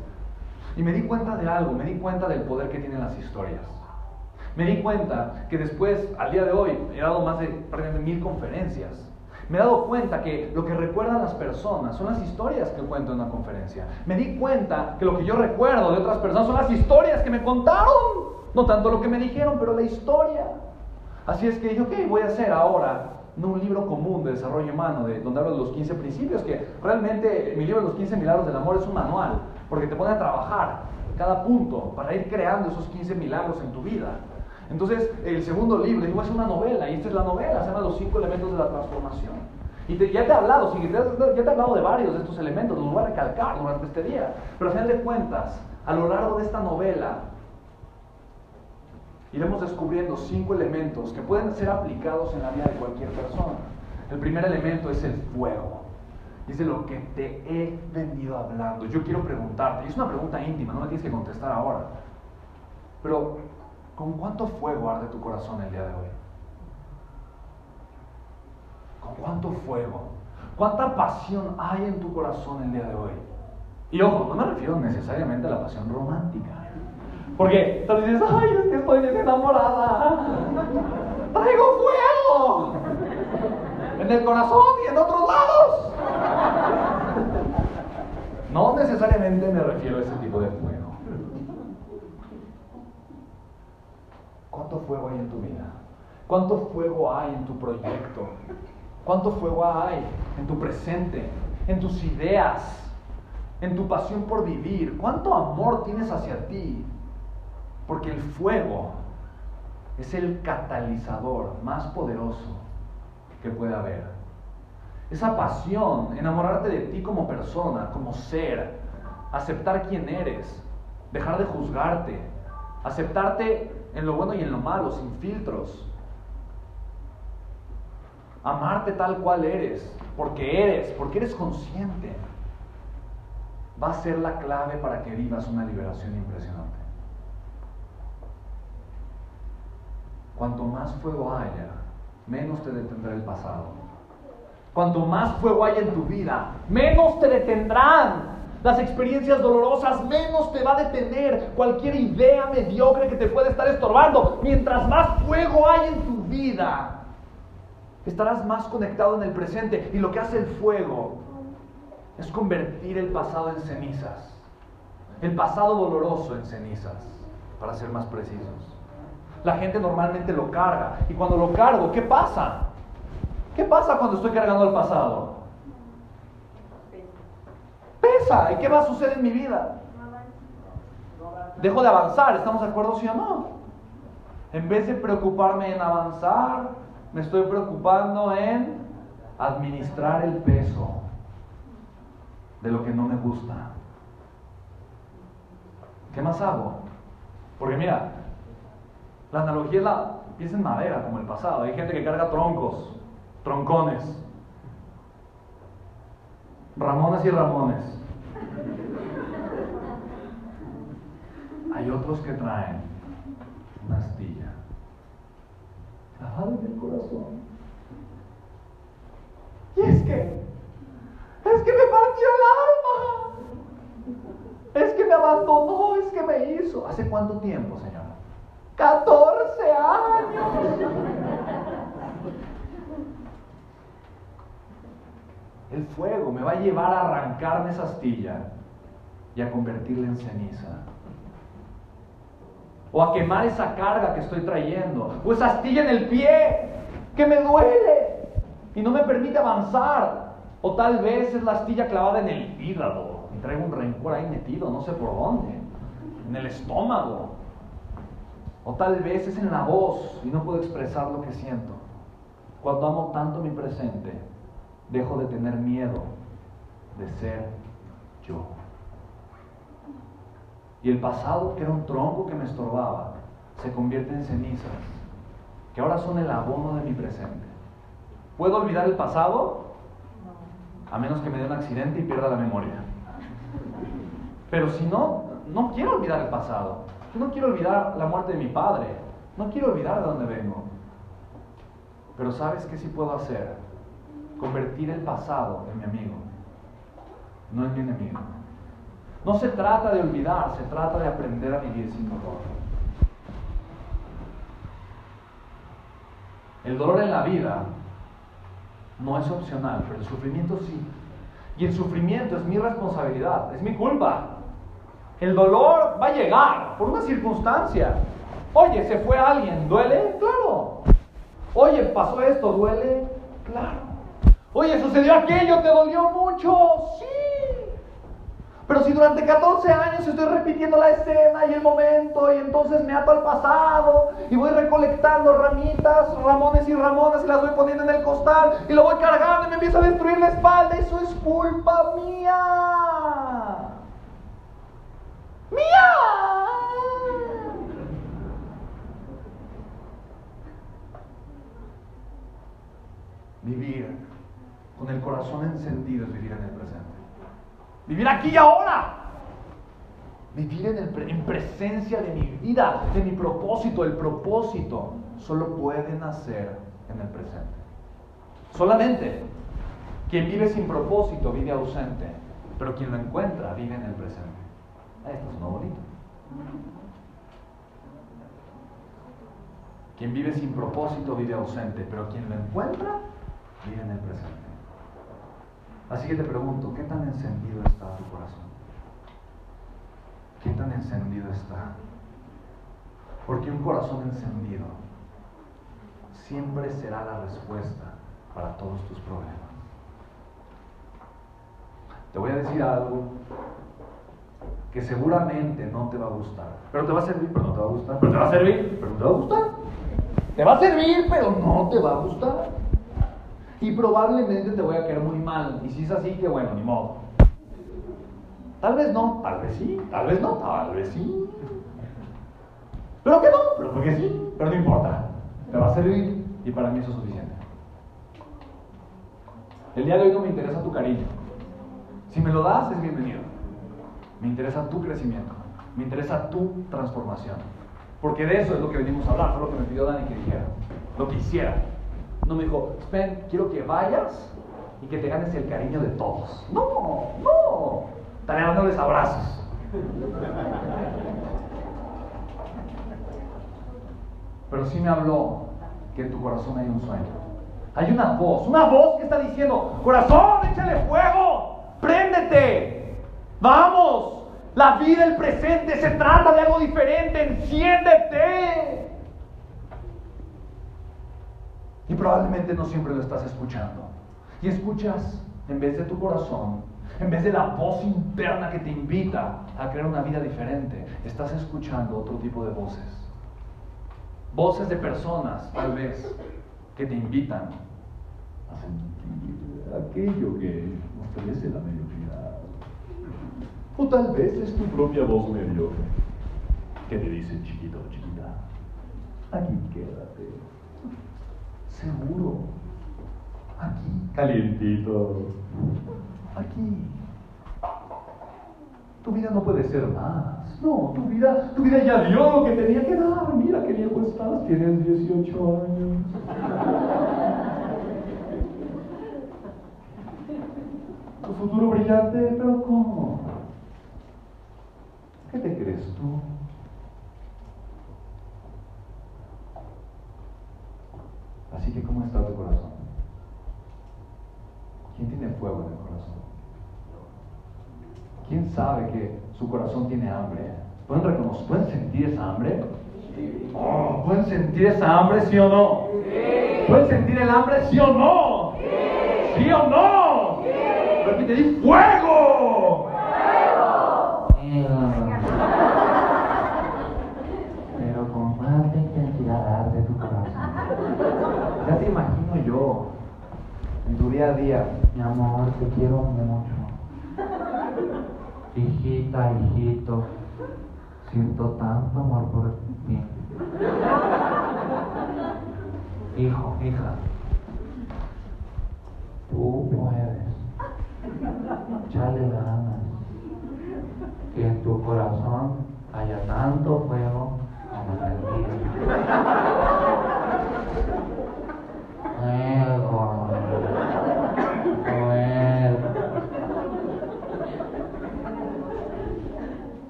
[SPEAKER 2] Y me di cuenta de algo, me di cuenta del poder que tienen las historias. Me di cuenta que después, al día de hoy, he dado más de prácticamente mil conferencias. Me he dado cuenta que lo que recuerdan las personas son las historias que cuento en una conferencia. Me di cuenta que lo que yo recuerdo de otras personas son las historias que me contaron. No tanto lo que me dijeron, pero la historia. Así es que dije, ok, voy a hacer ahora no un libro común de desarrollo humano, de, donde hablo de los 15 principios, que realmente mi libro Los 15 milagros del amor es un manual, porque te pone a trabajar cada punto para ir creando esos 15 milagros en tu vida. Entonces, el segundo libro, digo, es una novela, y esta es la novela, se llama Los cinco elementos de la transformación. Y ya te he hablado, ya te he hablado de varios de estos elementos, los voy a recalcar durante este día. Pero al final de cuentas, a lo largo de esta novela, iremos descubriendo cinco elementos que pueden ser aplicados en la vida de cualquier persona. El primer elemento es el fuego. De lo que te he venido hablando. Yo quiero preguntarte, y es una pregunta íntima, no me tienes que contestar ahora. Pero, ¿con cuánto fuego arde tu corazón el día de hoy? ¿Con cuánto fuego? ¿Cuánta pasión hay en tu corazón el día de hoy? Y ojo, no me refiero necesariamente a la pasión romántica. Porque tú dices, ay, es que estoy bien enamorada. Traigo fuego. En el corazón y en otros lados. No necesariamente me refiero a ese tipo de fuego. ¿Cuánto fuego hay en tu vida? ¿Cuánto fuego hay en tu proyecto? ¿Cuánto fuego hay en tu presente? En tus ideas? En tu pasión por vivir? ¿Cuánto amor tienes hacia ti? Porque el fuego es el catalizador más poderoso que puede haber. Esa pasión, enamorarte de ti como persona, como ser, aceptar quién eres, dejar de juzgarte, aceptarte en lo bueno y en lo malo, sin filtros. Amarte tal cual eres, porque eres, porque eres consciente, va a ser la clave para que vivas una liberación impresionante. Cuanto más fuego haya, menos te detendrá el pasado. Cuanto más fuego haya en tu vida, menos te detendrán las experiencias dolorosas, menos te va a detener cualquier idea mediocre que te pueda estar estorbando. Mientras más fuego hay en tu vida, estarás más conectado en el presente. Y lo que hace el fuego es convertir el pasado en cenizas. El pasado doloroso en cenizas, para ser más precisos. La gente normalmente lo carga. Y cuando lo cargo, ¿qué pasa? ¿Qué pasa cuando estoy cargando el pasado? Pesa. ¿Y qué va a suceder en mi vida? Dejo de avanzar. ¿Estamos de acuerdo, sí o no? En vez de preocuparme en avanzar, me estoy preocupando en administrar el peso de lo que no me gusta. ¿Qué más hago? Porque mira, la analogía es la pieza en madera, como el pasado. Hay gente que carga troncos, troncones. Ramones y Ramones. Hay otros que traen una astilla. Clavada en el corazón. Y es que, es que me partió el alma. Es que me abandonó, es que me hizo. ¿Hace cuánto tiempo, Señor? 14 años. El fuego me va a llevar a arrancarme esa astilla y a convertirla en ceniza. O a quemar esa carga que estoy trayendo. O esa astilla en el pie que me duele y no me permite avanzar. O tal vez es la astilla clavada en el hígado y traigo un rencor ahí metido, no sé por dónde. En el estómago. O tal vez es en la voz y no puedo expresar lo que siento. Cuando amo tanto mi presente, dejo de tener miedo de ser yo. Y el pasado, que era un tronco que me estorbaba, se convierte en cenizas, que ahora son el abono de mi presente. ¿Puedo olvidar el pasado? A menos que me dé un accidente y pierda la memoria. Pero si no, no quiero olvidar el pasado. Yo no quiero olvidar la muerte de mi padre. No quiero olvidar de dónde vengo. Pero ¿sabes qué sí puedo hacer? Convertir el pasado en mi amigo, no en mi enemigo. No se trata de olvidar, se trata de aprender a vivir sin dolor. El dolor en la vida no es opcional, pero el sufrimiento sí. Y el sufrimiento es mi responsabilidad, es mi culpa. El dolor va a llegar por una circunstancia. Oye, se fue alguien, ¿duele? Claro. Oye, pasó esto, ¿duele? Claro. Oye, sucedió aquello, ¿te dolió mucho? Sí. Pero si durante 14 años estoy repitiendo la escena y el momento y entonces me ato al pasado y voy recolectando ramitas, ramones y ramonas y las voy poniendo en el costal y lo voy cargando y me empieza a destruir la espalda, eso es culpa mía. Mía. Vivir con el corazón encendido es vivir en el presente. Vivir aquí y ahora. Vivir en, presencia de mi vida, de mi propósito. El propósito solo puede nacer en el presente. Solamente quien vive sin propósito vive ausente, pero quien lo encuentra vive en el presente. Esto es no bonito. Quien vive sin propósito vive ausente, pero quien lo encuentra vive en el presente. Así que te pregunto, ¿qué tan encendido está tu corazón? ¿Qué tan encendido está? Porque un corazón encendido siempre será la respuesta para todos tus problemas. Te voy a decir algo que seguramente no te va a gustar, pero te va a servir, pero no te va a gustar, pero te va a servir, pero no te va a gustar. Te va a servir, pero no te va a gustar y probablemente te voy a caer muy mal. Y si es así, que bueno, ni modo. Tal vez no, tal vez sí, tal vez no, tal vez sí. Pero que no, pero porque sí, pero no importa. Te va a servir y para mí eso es suficiente. El día de hoy no me interesa tu cariño. Si me lo das, es bienvenido. Me interesa tu crecimiento. Me interesa tu transformación. Porque de eso es lo que venimos a hablar. Fue lo que me pidió Dani que dijera. Lo que hiciera. No me dijo, Spen, quiero que vayas y que te ganes el cariño de todos. No, no. Estaré dándoles abrazos. Pero sí me habló que en tu corazón hay un sueño. Hay una voz, una voz que está diciendo, corazón, échale fuego, préndete, vamos, la vida, el presente, se trata de algo diferente, enciéndete. Y probablemente no siempre lo estás escuchando. Y escuchas, en vez de tu corazón, en vez de la voz interna que te invita a crear una vida diferente, estás escuchando otro tipo de voces. Voces de personas, tal vez, que te invitan a sentir aquello que ofrece la mediocridad. O tal vez es tu propia voz mediocre que te dice, chiquito, chiquita, aquí quédate seguro. Aquí, calientito. Aquí. Tu vida no puede ser más. No, tu vida, tu vida ya dio lo que tenía que dar. Mira qué viejo estás, tienes 18 años. Tu futuro brillante, pero ¿cómo? ¿Qué te crees tú? Así que, ¿cómo está tu corazón? ¿Quién tiene fuego en el corazón? ¿Quién sabe que su corazón tiene hambre? ¿Pueden reconocer, pueden sentir esa hambre? Oh, ¿Pueden sentir esa hambre, sí o no? ¿Pueden sentir el hambre, sí o no? ¿Sí o no? Repite, di fuego. ¡Fuego! en tu día a día, mi amor, te quiero mucho. Hijita, hijito, siento tanto amor por ti. Hijo, hija, tú puedes. Chale ganas. Que en tu corazón haya tanto fuego como en el mío.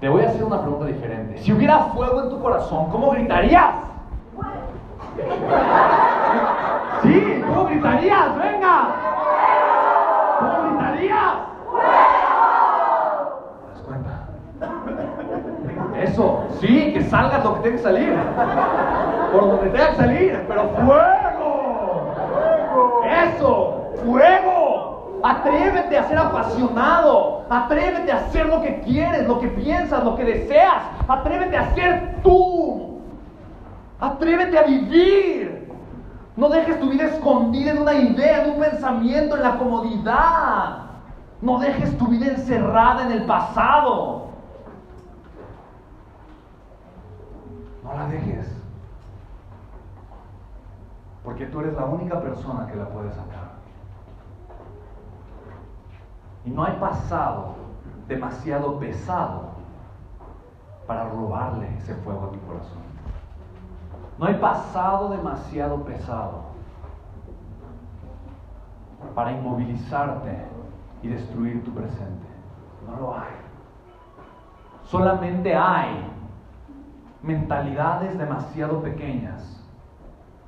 [SPEAKER 2] Te voy a hacer una pregunta diferente. Si hubiera fuego en tu corazón, ¿cómo gritarías? Sí, ¿cómo gritarías? Venga. ¿Cómo gritarías? ¿Te das cuenta? Eso, sí, que salga lo que tenga que salir. Por donde tenga que salir, pero fuego. Eso, fuego. Atrévete a ser apasionado. Atrévete a hacer lo que quieres, lo que piensas, lo que deseas. Atrévete a ser tú. Atrévete a vivir. No dejes tu vida escondida en una idea, en un pensamiento, en la comodidad. No dejes tu vida encerrada en el pasado. No la dejes. Porque tú eres la única persona que la puede sacar. Y no hay pasado demasiado pesado para robarle ese fuego a tu corazón. No hay pasado demasiado pesado para inmovilizarte y destruir tu presente. No lo hay. Solamente hay mentalidades demasiado pequeñas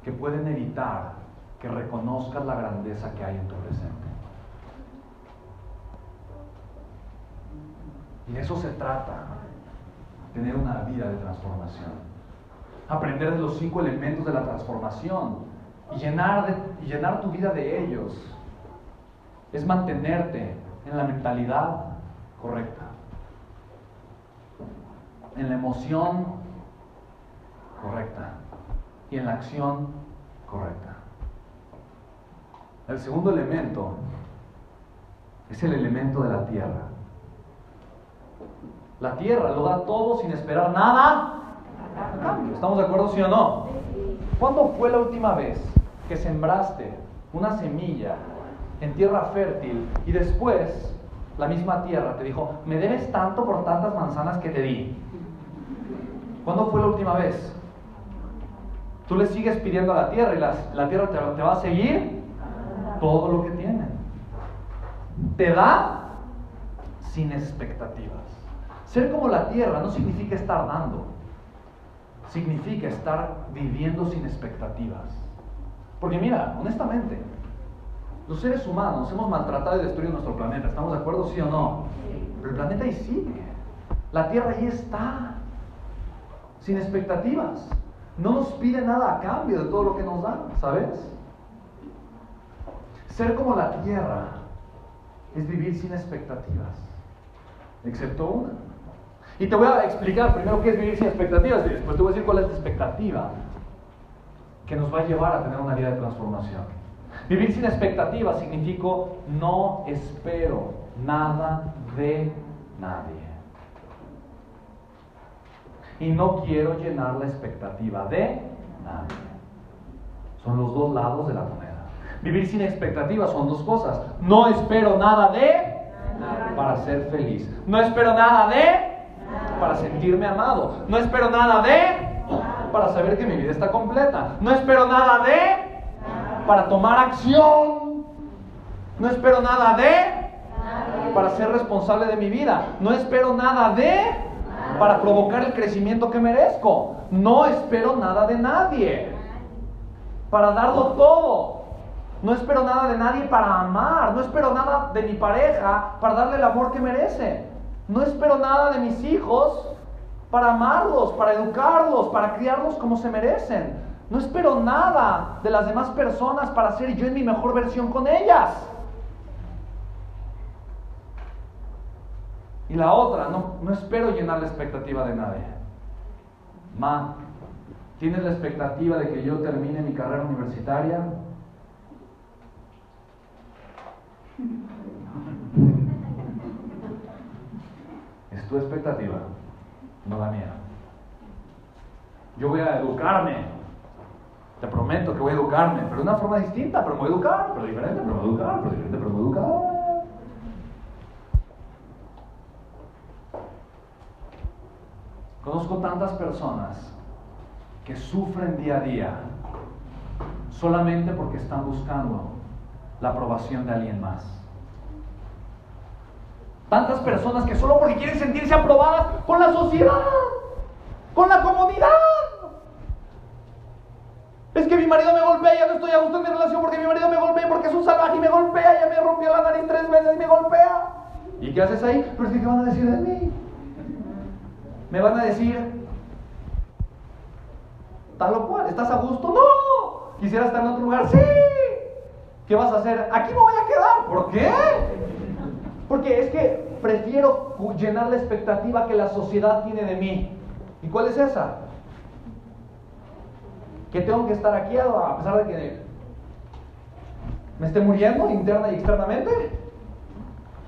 [SPEAKER 2] que pueden evitar que reconozcas la grandeza que hay en tu presente. Y de eso se trata, tener una vida de transformación. Aprender de los cinco elementos de la transformación y llenar, y llenar tu vida de ellos es mantenerte en la mentalidad correcta, en la emoción correcta y en la acción correcta. El segundo elemento es el elemento de la tierra. La tierra lo da todo sin esperar nada a cambio. ¿Estamos de acuerdo, sí o no? ¿Cuándo fue la última vez que sembraste una semilla en tierra fértil y después la misma tierra te dijo, me debes tanto por tantas manzanas que te di? ¿Cuándo fue la última vez? Tú le sigues pidiendo a la tierra y la, tierra te, te va a seguir todo lo que tiene. Te da sin expectativas. Ser como la tierra no significa estar dando, significa estar viviendo sin expectativas. Porque mira, honestamente, los seres humanos hemos maltratado y destruido nuestro planeta. ¿Estamos de acuerdo, sí o no? Pero el planeta ahí sigue. La Tierra ahí está. Sin expectativas. No nos pide nada a cambio de todo lo que nos da, ¿sabes? Ser como la Tierra es vivir sin expectativas. Excepto una. Y te voy a explicar primero qué es vivir sin expectativas y después te voy a decir cuál es la expectativa que nos va a llevar a tener una vida de transformación. Vivir sin expectativas significa no espero nada de nadie. Y no quiero llenar la expectativa de nadie. Son los dos lados de la moneda. Vivir sin expectativas son dos cosas. No espero nada de para ser feliz. No espero nada de para sentirme amado. No espero nada de para saber que mi vida está completa. No espero nada de para tomar acción. No espero nada de para ser responsable de mi vida. No espero nada de para provocar el crecimiento que merezco. No espero nada de nadie para darlo todo. No espero nada de nadie para amar. No espero nada de mi pareja para darle el amor que merece. No espero nada de mis hijos para amarlos, para educarlos, para criarlos como se merecen. No espero nada de las demás personas para ser yo en mi mejor versión con ellas. Y la otra, no, no espero llenar la expectativa de nadie. Ma, ¿tienes la expectativa de que yo termine mi carrera universitaria? Es tu expectativa, no la mía. Yo voy a educarme. Te prometo que voy a educarme, pero de una forma distinta, pero me voy a educar, pero diferente, pero me voy a educar, pero diferente, pero me voy a educar. Conozco tantas personas que sufren día a día solamente porque están buscando la aprobación de alguien más. Tantas personas que solo porque quieren sentirse aprobadas con la sociedad, con la comunidad. Es que mi marido me golpea, ya no estoy a gusto en mi relación porque mi marido me golpea, porque es un salvaje y me golpea, ya me rompió la nariz tres veces y me golpea. ¿Y qué haces ahí? Pero es que ¿qué van a decir de mí? Me van a decir, tal o cual, ¿estás a gusto? No, quisiera estar en otro lugar, sí. ¿Qué vas a hacer? Aquí me voy a quedar. ¿Por qué? Porque es que prefiero llenar la expectativa que la sociedad tiene de mí. ¿Y cuál es esa? Que tengo que estar aquí a pesar de que me esté muriendo interna y externamente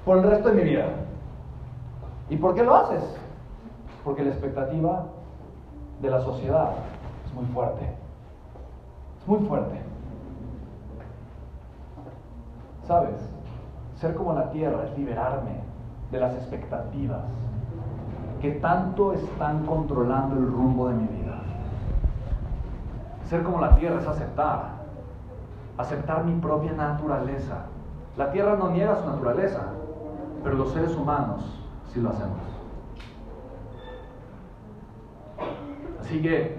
[SPEAKER 2] por el resto de mi vida. ¿Y por qué lo haces? Porque la expectativa de la sociedad es muy fuerte. Es muy fuerte. ¿Sabes? Ser como la tierra es liberarme de las expectativas que tanto están controlando el rumbo de mi vida. Ser como la tierra es aceptar, aceptar mi propia naturaleza. La tierra no niega su naturaleza, pero los seres humanos sí lo hacemos. Así que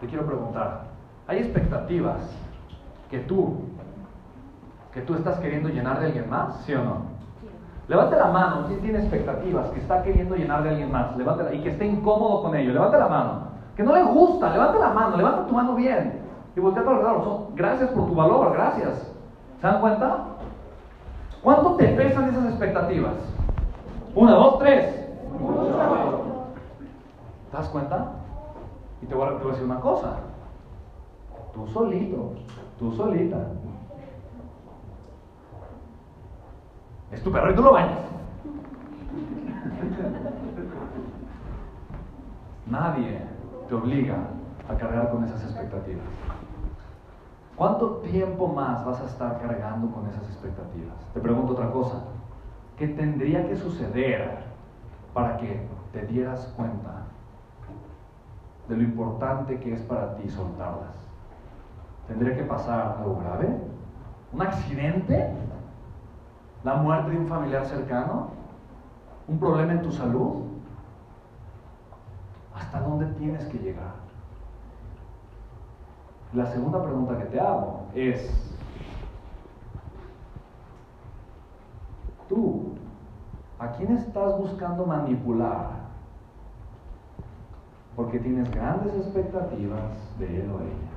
[SPEAKER 2] te quiero preguntar, ¿hay expectativas que tú, que tú estás queriendo llenar de alguien más? ¿Sí o no? Levante la mano, ¿quién tiene expectativas que está queriendo llenar de alguien más? Y que esté incómodo con ello. Levante la mano. Que no le gusta, levante la mano, levanta tu mano bien. Y voltea a tu alrededor. Gracias por tu valor, gracias. ¿Se dan cuenta? ¿Cuánto te pesan esas expectativas? Una, dos, tres. ¿Te das cuenta? Y te voy, a, decir una cosa. Tú solito, tú solita. Es tu perro y tú lo bañas. Nadie te obliga a cargar con esas expectativas. ¿Cuánto tiempo más vas a estar cargando con esas expectativas? Te pregunto otra cosa. ¿Qué tendría que suceder para que te dieras cuenta de lo importante que es para ti soltarlas. ¿Tendría que pasar algo grave? ¿Un accidente? ¿La muerte de un familiar cercano? ¿Un problema en tu salud? ¿Hasta dónde tienes que llegar? La segunda pregunta que te hago es, tú, ¿a quién estás buscando manipular porque tienes grandes expectativas de él o ella.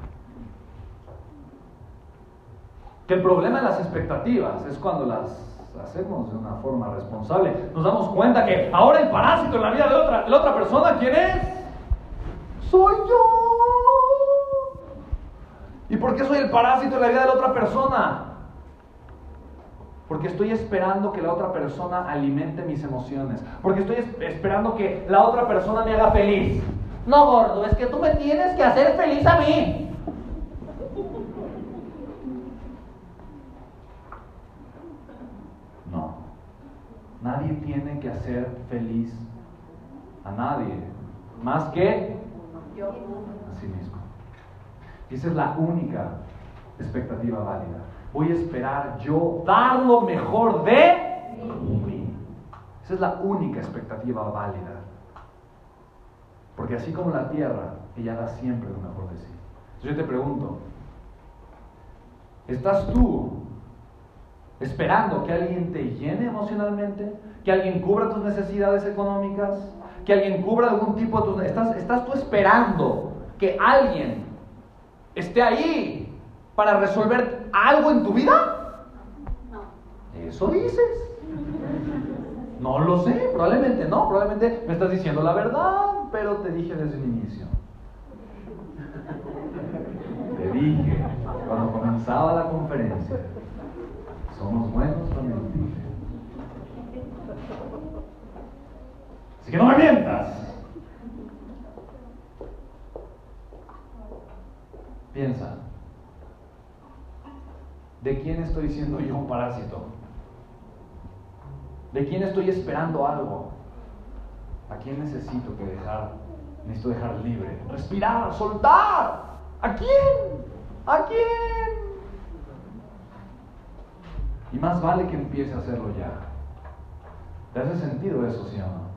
[SPEAKER 2] Que el problema de las expectativas es cuando las hacemos de una forma responsable. Nos damos cuenta que ahora el parásito en la vida de otra, la otra persona, ¿quién es? Soy yo. ¿Y por qué soy el parásito en la vida de la otra persona? Porque estoy esperando que la otra persona alimente mis emociones. Porque estoy esperando que la otra persona me haga feliz. No, gordo, es que tú me tienes que hacer feliz a mí. No. Nadie tiene que hacer feliz a nadie. Más que a sí mismo. esa es la única expectativa válida. Voy a esperar yo dar lo mejor de mí. Esa es la única expectativa válida. Porque así como la tierra, ella da siempre lo mejor de sí. Entonces yo te pregunto, ¿estás tú esperando que alguien te llene emocionalmente? ¿Que alguien cubra tus necesidades económicas? ¿Que alguien cubra algún tipo de tus... ¿Estás, ¿Estás tú esperando que alguien esté ahí para resolver algo en tu vida? No. Eso dices. No lo sé, probablemente no, probablemente me estás diciendo la verdad, pero te dije desde el inicio. Te dije cuando comenzaba la conferencia, somos buenos para mentir. Así que no me mientas. Piensa, ¿de quién estoy siendo yo un parásito? ¿De quién estoy esperando algo? ¿A quién necesito que dejar? Necesito dejar libre. Respirar, soltar. ¿A quién? ¿A quién? Y más vale que empiece a hacerlo ya. ¿Te hace sentido eso, sí o no?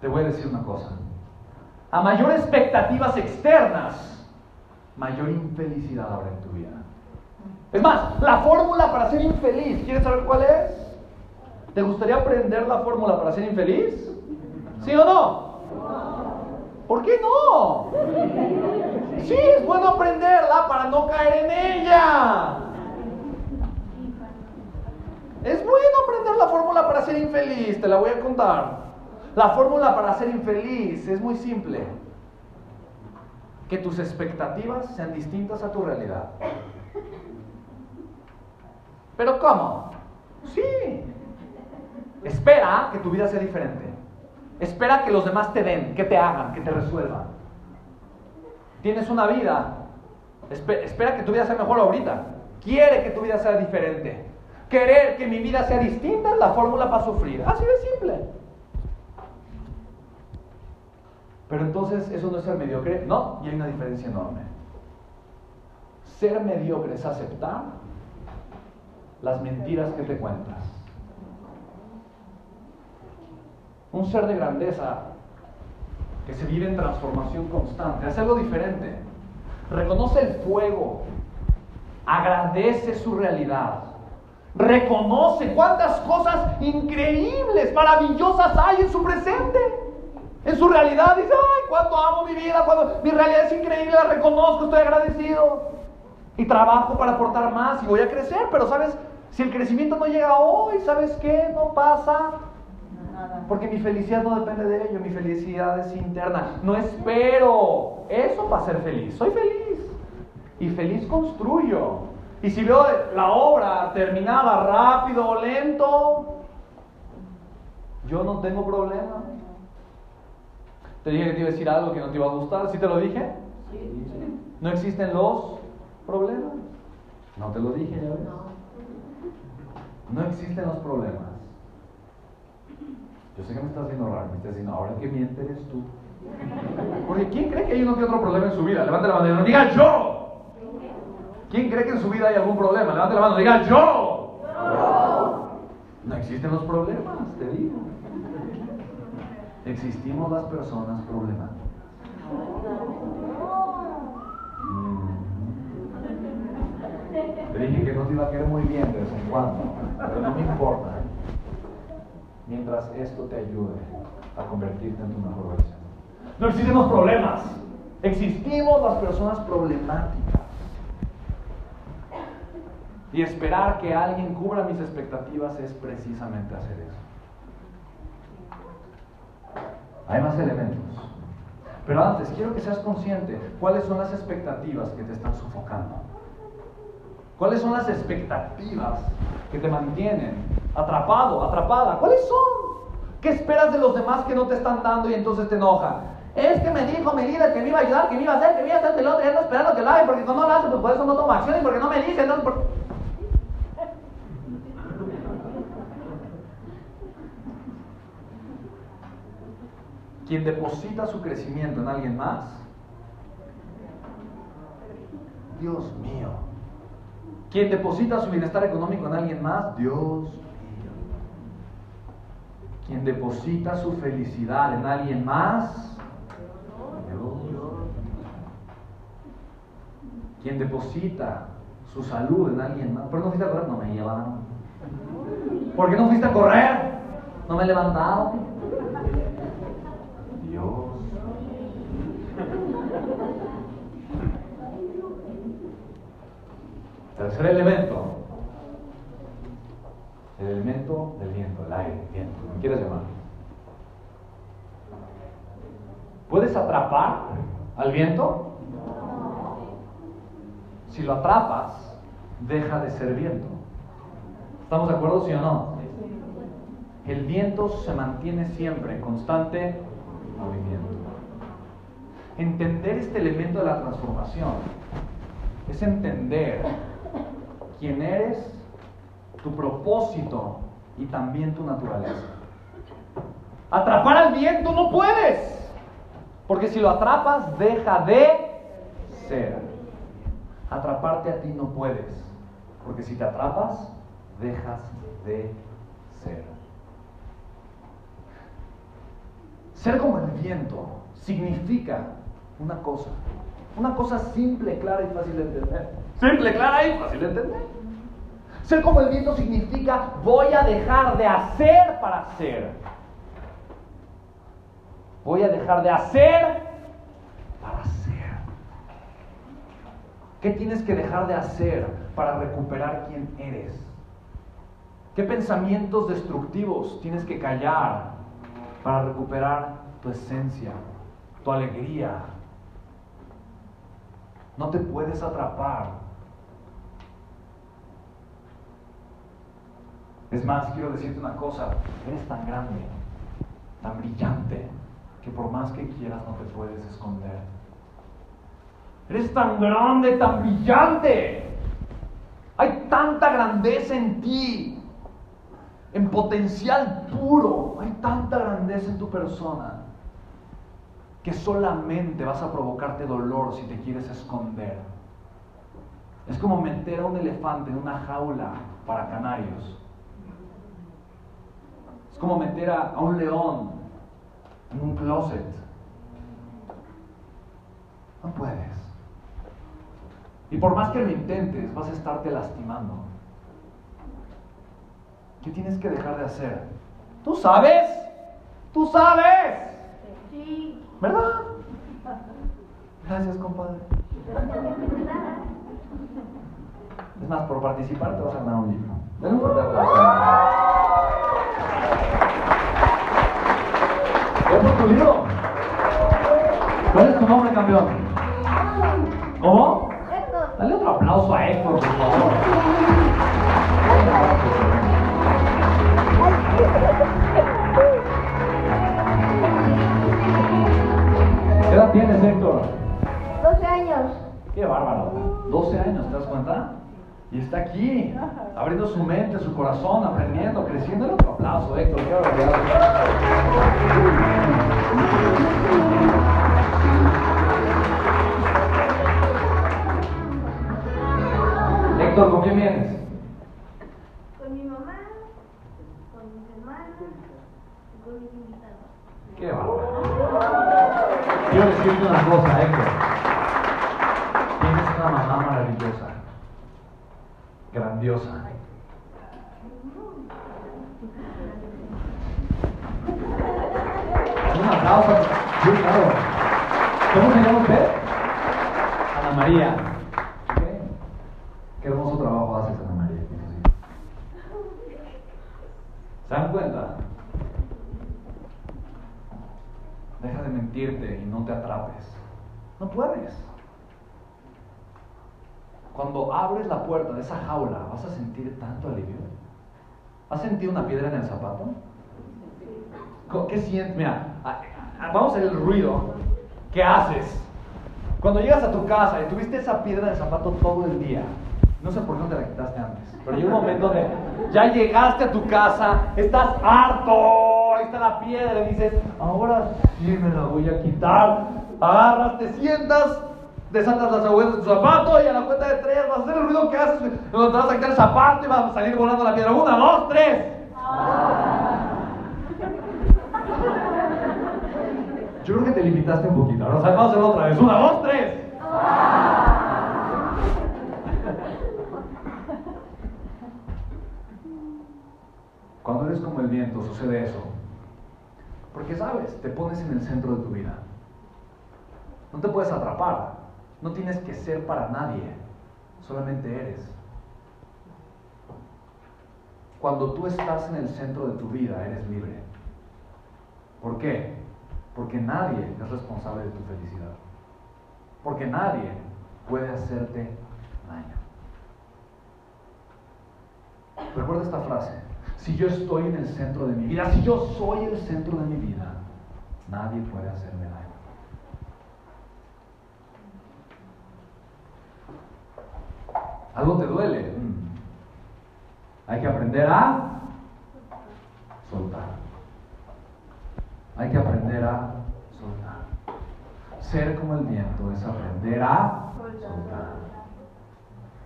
[SPEAKER 2] Te voy a decir una cosa. A mayor expectativas externas, mayor infelicidad habrá en tu vida. Es más, la fórmula para ser infeliz, ¿quieres saber cuál es? ¿Te gustaría aprender la fórmula para ser infeliz? ¿Sí o no? ¿Por qué no? Sí, es bueno aprenderla para no caer en ella. Es bueno aprender la fórmula ser infeliz, te la voy a contar. La fórmula para ser infeliz es muy simple. Que tus expectativas sean distintas a tu realidad. ¿Pero cómo? Sí. Espera que tu vida sea diferente. Espera que los demás te den, que te hagan, que te resuelvan. Tienes una vida. Espera que tu vida sea mejor ahorita. Quiere que tu vida sea diferente. Querer que mi vida sea distinta la fórmula para sufrir. Así de simple. Pero entonces eso no es ser mediocre. No, y hay una diferencia enorme. Ser mediocre es aceptar las mentiras que te cuentas. Un ser de grandeza que se vive en transformación constante, hace algo diferente. Reconoce el fuego, agradece su realidad, reconoce cuántas cosas increíbles, maravillosas hay en su presente. En su realidad dice, ay, cuánto amo mi vida, cuando mi realidad es increíble, la reconozco, estoy agradecido. Y trabajo para aportar más y voy a crecer, pero sabes, si el crecimiento no llega hoy, ¿sabes qué? No pasa. Porque mi felicidad no depende de ello, mi felicidad es interna. No espero eso para ser feliz, soy feliz. Y feliz construyo. Y si veo la obra terminada rápido o lento, yo no tengo problema. Te dije que te iba a decir algo que no te iba a gustar. ¿Sí te lo dije? ¿No existen los problemas? No te lo dije, ya ves. No existen los problemas. Yo sé que me estás viendo raro, me estás diciendo, ahora que mientes eres tú. Porque ¿quién cree que hay uno que otro problema en su vida? Levante la mano y no diga yo. ¿Quién cree que en su vida hay algún problema? Levante la mano diga yo. No existen los problemas, te digo. Existimos las personas problemáticas. Te dije que no te iba a querer muy bien de vez en cuando, pero no me importa. Mientras esto te ayude a convertirte en tu mejor versión. No existen los problemas. Existimos las personas problemáticas. Y esperar que alguien cubra mis expectativas es precisamente hacer eso. Hay más elementos. Pero antes, quiero que seas consciente cuáles son las expectativas que te están sofocando. ¿Cuáles son las expectativas que te mantienen atrapado, atrapada? ¿Cuáles son? ¿Qué esperas de los demás que no te están dando y entonces te enoja? Es que me dijo mi líder que me iba a ayudar, que me iba a hacer, que me iba a hacer el otro, y ando esperando que lo haga, porque no lo hace, pues por eso no tomo acción y porque no me dice. Quien deposita su crecimiento en alguien más, Dios mío. Quien deposita su bienestar económico en alguien más, Dios mío. Quien deposita su felicidad en alguien más, Dios. Quien deposita su salud en alguien más. ¿Por qué no fuiste a correr? No me llevaron. ¿Por qué no fuiste a correr? No me he Tercer elemento. El elemento del viento, el aire, el viento, como quieras llamar. ¿Puedes atrapar al viento? Si lo atrapas, deja de ser viento. ¿Estamos de acuerdo, sí o no? El viento se mantiene siempre en constante movimiento. Entender este elemento de la transformación es entender quién eres, tu propósito y también tu naturaleza. Atrapar al viento no puedes, porque si lo atrapas deja de ser. Atraparte a ti no puedes, porque si te atrapas dejas de ser. Ser como el viento significa una cosa, Una cosa simple, clara y fácil de entender. Simple, clara y fácil de entender. Ser como el viento significa voy a dejar de hacer para ser. Voy a dejar de hacer para ser. ¿Qué tienes que dejar de hacer para recuperar quién eres? ¿Qué pensamientos destructivos tienes que callar para recuperar tu esencia, tu alegría? No te puedes atrapar Es más, quiero decirte una cosa, eres tan grande, tan brillante, que por más que quieras no te puedes esconder. Eres tan grande, tan brillante. Hay tanta grandeza en ti, en potencial puro. Hay tanta grandeza en tu persona que solamente vas a provocarte dolor si te quieres esconder. Es como meter a un elefante en una jaula para canarios como meter a, un león en un closet. No puedes. Y por más que lo intentes, vas a estarte lastimando. ¿Qué tienes que dejar de hacer? ¿Tú sabes? ¿Tú sabes? Sí. ¿Verdad? Gracias, compadre. Es más, por participar te vas a ganar un libro. Denle un fuerte aplauso. ¿Es tu libro? ¿Cuál es tu nombre, campeón? ¿Cómo? Dale otro aplauso a Héctor, por favor. ¿Qué edad tienes, Héctor?
[SPEAKER 3] 12 años.
[SPEAKER 2] Qué bárbaro. 12 años, ¿te das cuenta? Y está aquí, abriendo su mente, su corazón, aprendiendo, creciendo. El otro aplauso, Héctor. Héctor, ¿con quién vienes?
[SPEAKER 3] Con mi mamá, con mis hermanos y con mis invitados.
[SPEAKER 2] Qué bárbaro. Quiero decirte una cosa, Héctor. Grandiosa. Un aplauso. ¿Cómo se llama usted? Ana María. ¿Qué? Qué hermoso trabajo haces, Ana María. ¿Se dan cuenta? Deja de mentirte y no te atrapes. No puedes. Cuando abres la puerta de esa jaula, ¿vas a sentir tanto alivio? ¿Has sentido una piedra en el zapato? ¿Qué sientes? Mira, vamos a ver el ruido. ¿Qué haces? Cuando llegas a tu casa y tuviste esa piedra el zapato todo el día, no sé por qué no te la quitaste antes, pero llega un momento donde ya llegaste a tu casa, estás harto, ahí está la piedra y dices, ahora sí me la voy a quitar. Agarras, te sientas, desatas las agujetas de tu zapato y a la cuenta de tres vas a hacer el ruido que haces te vas a quitar el zapato y vas a salir volando la piedra. Una, dos, tres. Yo creo que te limitaste un poquito. Ahora vamos a hacerlo otra vez. Una, dos, tres. Cuando eres como el viento sucede eso. Porque sabes, te pones en el centro de tu vida. No te puedes atrapar. No tienes que ser para nadie, solamente eres. Cuando tú estás en el centro de tu vida, eres libre. ¿Por qué? Porque nadie es responsable de tu felicidad. Porque nadie puede hacerte daño. Recuerda esta frase. Si yo estoy en el centro de mi vida, si yo soy el centro de mi vida, nadie puede hacerme daño. ¿Algo te duele? Mm. Hay que aprender a soltar. Hay que aprender a soltar. Ser como el viento es aprender a soltar.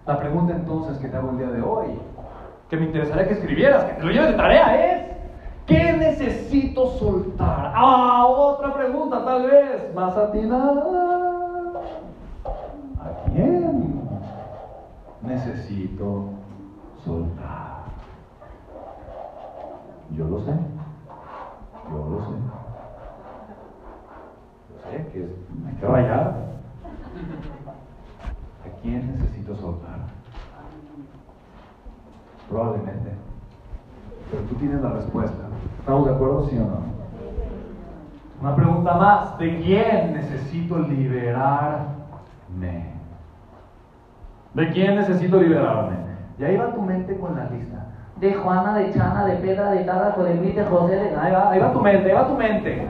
[SPEAKER 2] La pregunta entonces que te hago el día de hoy, que me interesaría que escribieras, que te lo lleves de tarea, es, ¿qué necesito soltar? Ah, otra pregunta tal vez, más atinada. Necesito soltar? Yo lo sé. Yo lo sé. Yo sé que hay que rayar. ¿A quién necesito soltar? Probablemente. Pero tú tienes la respuesta. ¿Estamos de acuerdo, sí o no? Una pregunta más. ¿De quién necesito liberarme? ¿De quién necesito liberarme? Y ahí va tu mente con la lista. De Juana, de Chana, de Pedra, de Tara, de de José, de... Ahí va, ahí va tu mente, ahí va tu mente.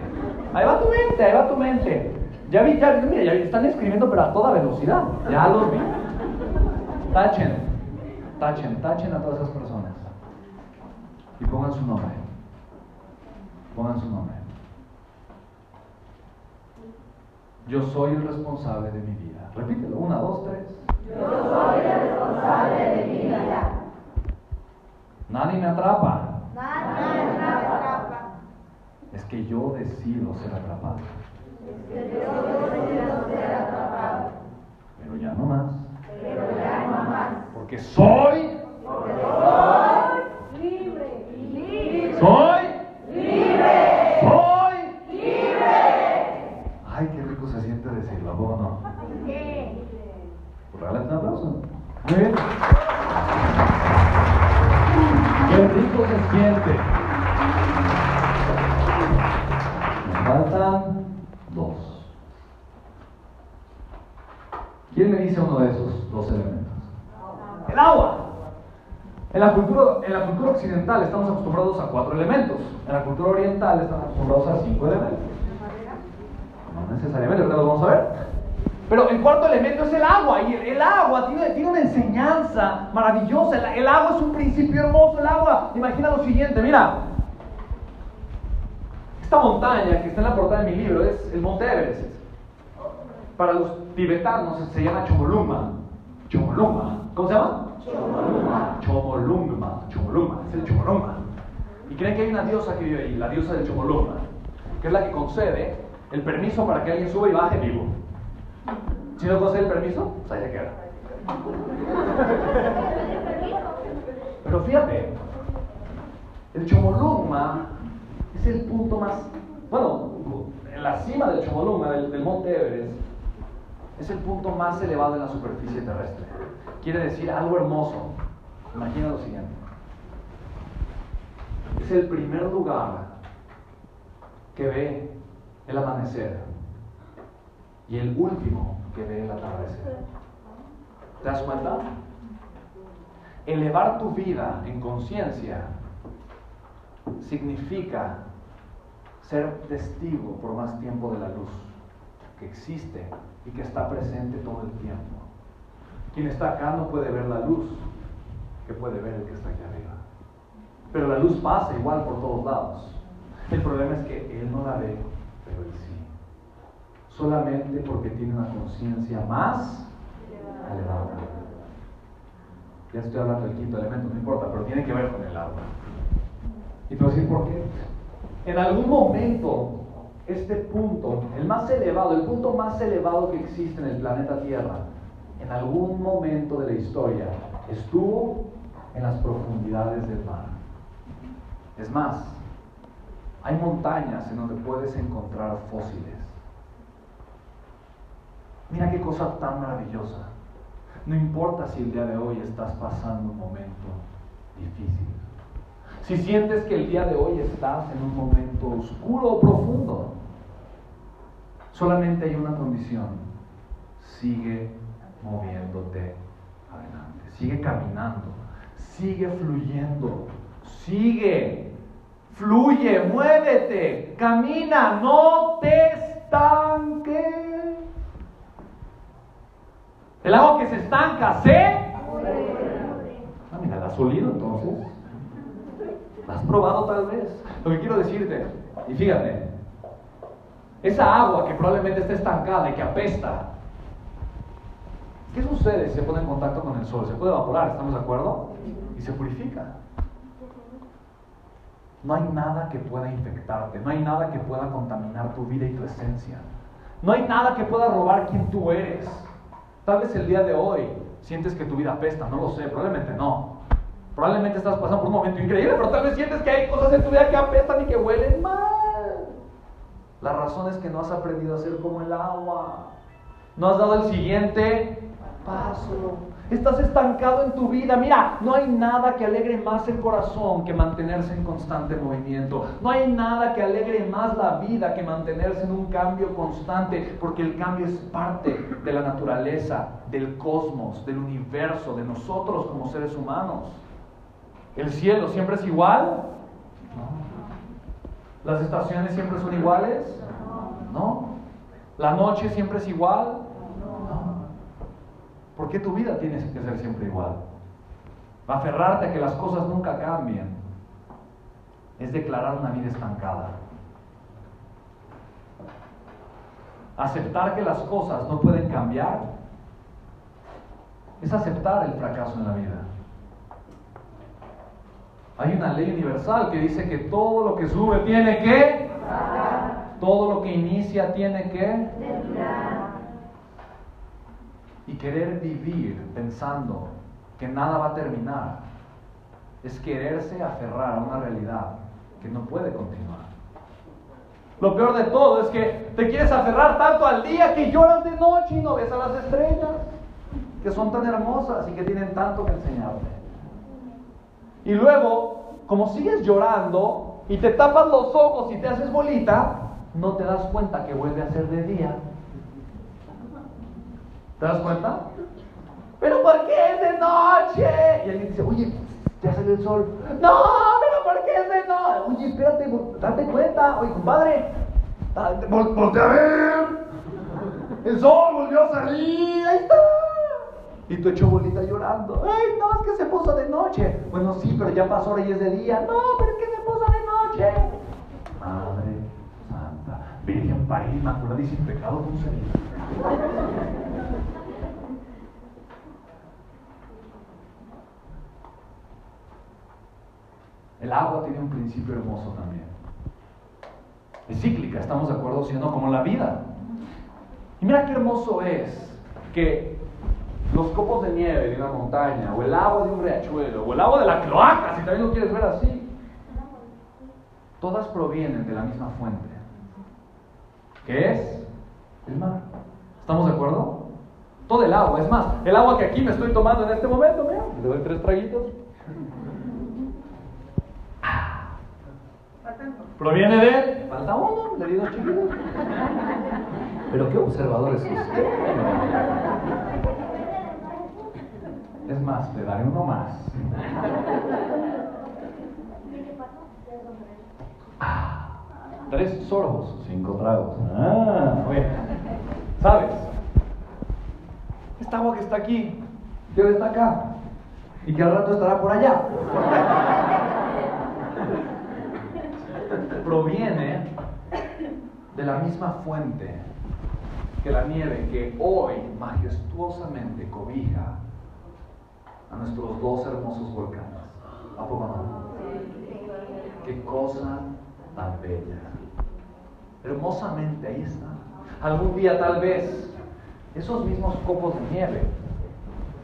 [SPEAKER 2] Ahí va tu mente, ahí va tu mente. Ya vi, ya, mira, ya están escribiendo pero a toda velocidad. Ya los vi. Tachen, tachen, tachen a todas esas personas. Y pongan su nombre. Pongan su nombre. Yo soy el responsable de mi vida. Repítelo, una, dos, tres.
[SPEAKER 3] Yo soy el responsable de mi vida.
[SPEAKER 2] Nadie me atrapa.
[SPEAKER 3] Nadie me atrapa.
[SPEAKER 2] Es que yo decido ser atrapado.
[SPEAKER 3] Es que yo decido ser atrapado.
[SPEAKER 2] Pero ya no más.
[SPEAKER 3] Pero ya no más.
[SPEAKER 2] Porque soy.
[SPEAKER 3] Porque soy libre. Libre.
[SPEAKER 2] Soy.
[SPEAKER 3] Libre.
[SPEAKER 2] Soy.
[SPEAKER 3] Libre.
[SPEAKER 2] Ay, qué rico se siente decirlo, ¿a poco no?
[SPEAKER 3] Sí.
[SPEAKER 2] Un aplauso. Muy bien. Qué rico se siente. Me faltan dos. ¿Quién me dice uno de esos dos elementos? El agua. En la, cultura, en la cultura occidental estamos acostumbrados a cuatro elementos. En la cultura oriental estamos acostumbrados a cinco elementos. No necesariamente, ahorita lo vamos a ver. Pero el cuarto elemento es el agua. Y el, el agua tiene, tiene, una enseñanza maravillosa. El, el, agua es un principio hermoso. El agua, imagina lo siguiente, mira. Esta montaña que está en la portada de mi libro es el Monte Everest. Para los tibetanos se llama Chomolungma. Chomolungma. ¿Cómo se llama?
[SPEAKER 3] Chomolungma.
[SPEAKER 2] Chomolungma. Chomolungma. Es el Chomolungma. Y creen que hay una diosa que vive ahí, la diosa del Chomolungma, que es la que concede el permiso para que alguien suba y baje vivo. Si no concede el permiso, pues ahí se queda. Pero fíjate, el Chomolungma es el punto más, bueno, en la cima del Chomolungma, del, del monte Everest, es el punto más elevado en la superficie terrestre. Quiere decir algo hermoso. Imagina lo siguiente. Es el primer lugar que ve el amanecer y el último que ve el atardecer. ¿Te das cuenta? Elevar tu vida en conciencia significa ser testigo por más tiempo de la luz que existe y que está presente todo el tiempo. Quien está acá no puede ver la luz que puede ver el que está aquí arriba. Pero la luz pasa igual por todos lados. El problema es que él no la ve, pero él sí. Solamente porque tiene una conciencia más elevada. Ya estoy hablando del quinto elemento, no importa, pero tiene que ver con el agua. Y te voy a decir por qué. En algún momento, este punto, el más elevado, el punto más elevado que existe en el planeta Tierra, en algún momento de la historia, estuvo en las profundidades del mar. Es más, hay montañas en donde puedes encontrar fósiles. Mira qué cosa tan maravillosa. No importa si el día de hoy estás pasando un momento difícil. Si sientes que el día de hoy estás en un momento oscuro o profundo, solamente hay una condición. Sigue moviéndote adelante. Sigue caminando. Sigue fluyendo. Sigue. Fluye, muévete, camina, no te estanques. El agua que se estanca, ¿se? Ah, mira, ¿la has olido entonces? ¿La has probado tal vez? Lo que quiero decirte, y fíjate, esa agua que probablemente está estancada y que apesta, ¿qué sucede si se pone en contacto con el sol? Se puede evaporar, ¿estamos de acuerdo? Y se purifica. No hay nada que pueda infectarte, no hay nada que pueda contaminar tu vida y tu esencia. No hay nada que pueda robar quien tú eres. Tal vez el día de hoy sientes que tu vida apesta, no lo sé, probablemente no. Probablemente estás pasando por un momento increíble, pero tal vez sientes que hay cosas en tu vida que apestan y que huelen mal. La razón es que no has aprendido a ser como el agua. No has dado el siguiente paso. Estás estancado en tu vida. Mira, no hay nada que alegre más el corazón que mantenerse en constante movimiento. No hay nada que alegre más la vida que mantenerse en un cambio constante, porque el cambio es parte de la naturaleza, del cosmos, del universo, de nosotros como seres humanos. ¿El cielo siempre es igual? No. ¿Las estaciones siempre son iguales? No. ¿La noche siempre es igual? ¿Por qué tu vida tiene que ser siempre igual? Aferrarte a que las cosas nunca cambien es declarar una vida estancada. Aceptar que las cosas no pueden cambiar es aceptar el fracaso en la vida. Hay una ley universal que dice que todo lo que sube tiene que, todo lo que inicia tiene que, y querer vivir pensando que nada va a terminar es quererse aferrar a una realidad que no puede continuar. Lo peor de todo es que te quieres aferrar tanto al día que lloras de noche y no ves a las estrellas, que son tan hermosas y que tienen tanto que enseñarte. Y luego, como sigues llorando y te tapas los ojos y te haces bolita, no te das cuenta que vuelve a ser de día ¿Te das cuenta? Pero ¿por qué es de noche? Y alguien dice, oye, ya salió el sol. No, pero ¿por qué es de noche? Oye, espérate, date cuenta. Oye, compadre, voltea a ver. El sol volvió a salir, ahí está. Y tu hecho bolita llorando. Ay, no, es que se puso de noche. Bueno, sí, pero ya pasó ahora y es de día. No, pero es que se puso de noche. Madre Santa, Virgen París, Inmaculada y sin pecado concebida. El agua tiene un principio hermoso también. Es cíclica, estamos de acuerdo, sino como la vida. Y mira qué hermoso es que los copos de nieve de una montaña, o el agua de un riachuelo, o el agua de la cloaca, si también lo quieres ver así, todas provienen de la misma fuente, que es el mar. ¿Estamos de acuerdo? Todo el agua, es más, el agua que aquí me estoy tomando en este momento, mira, le doy tres traguitos. Proviene de. Falta uno, le di dos chiquitos. Pero qué observador es usted. Es más, le daré uno más. Ah, tres sorbos, cinco tragos. Ah, bien. ¿Sabes? Esta agua que está aquí, que está acá, y que al rato estará por allá proviene de la misma fuente que la nieve que hoy majestuosamente cobija a nuestros dos hermosos volcanes. ¿A poco no? Qué cosa tan bella. Hermosamente, ahí está. Algún día tal vez esos mismos copos de nieve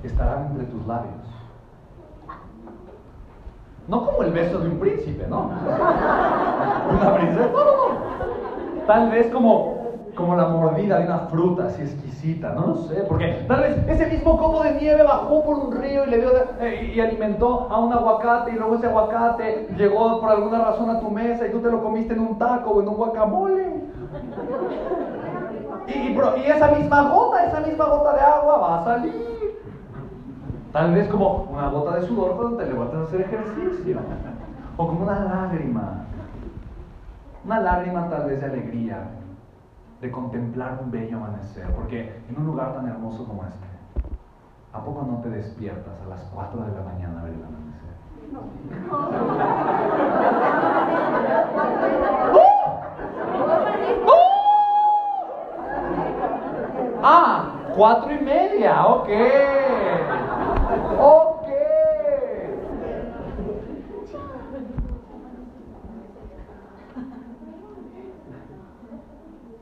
[SPEAKER 2] estarán entre tus labios. No como el beso de un príncipe, ¿no? [laughs] Una princesa. No, no, no. Tal vez como, como la mordida de una fruta así exquisita, no lo sé, porque tal vez ese mismo copo de nieve bajó por un río y le dio eh, y alimentó a un aguacate y luego ese aguacate llegó por alguna razón a tu mesa y tú te lo comiste en un taco o en un guacamole. Y, y esa misma gota, esa misma gota de agua va a salir. Tal vez como una gota de sudor cuando te levantas a hacer ejercicio. O como una lágrima. Una lágrima tal vez de alegría de contemplar un bello amanecer. Porque en un lugar tan hermoso como este, ¿a poco no te despiertas a las 4 de la mañana a ver el amanecer? Ah, cuatro y media, ok. Ok.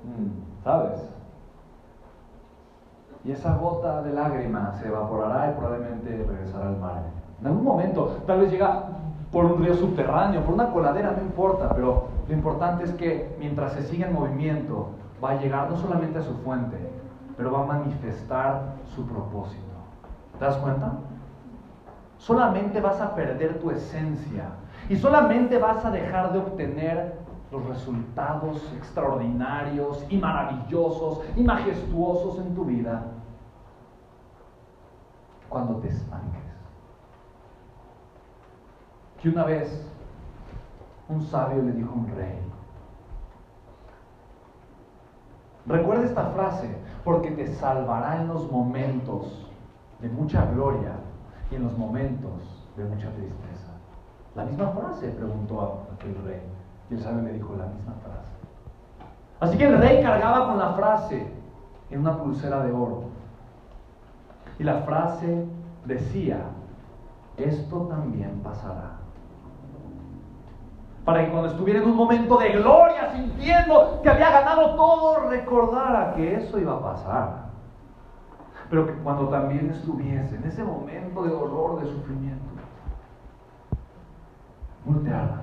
[SPEAKER 2] Mm, ¿Sabes? Y esa gota de lágrima se evaporará y probablemente regresará al mar. En algún momento, tal vez llega por un río subterráneo, por una coladera, no importa, pero lo importante es que mientras se siga en movimiento, va a llegar no solamente a su fuente, pero va a manifestar su propósito. ¿Te das cuenta? Solamente vas a perder tu esencia y solamente vas a dejar de obtener los resultados extraordinarios y maravillosos y majestuosos en tu vida cuando te estanques. Que una vez un sabio le dijo a un rey, recuerda esta frase, porque te salvará en los momentos de mucha gloria y en los momentos de mucha tristeza. La misma frase preguntó a aquel rey. Y el sabio le dijo la misma frase. Así que el rey cargaba con la frase en una pulsera de oro. Y la frase decía, esto también pasará. Para que cuando estuviera en un momento de gloria, sintiendo que había ganado todo, recordara que eso iba a pasar. Pero que cuando también estuviese en ese momento de dolor, de sufrimiento, volteara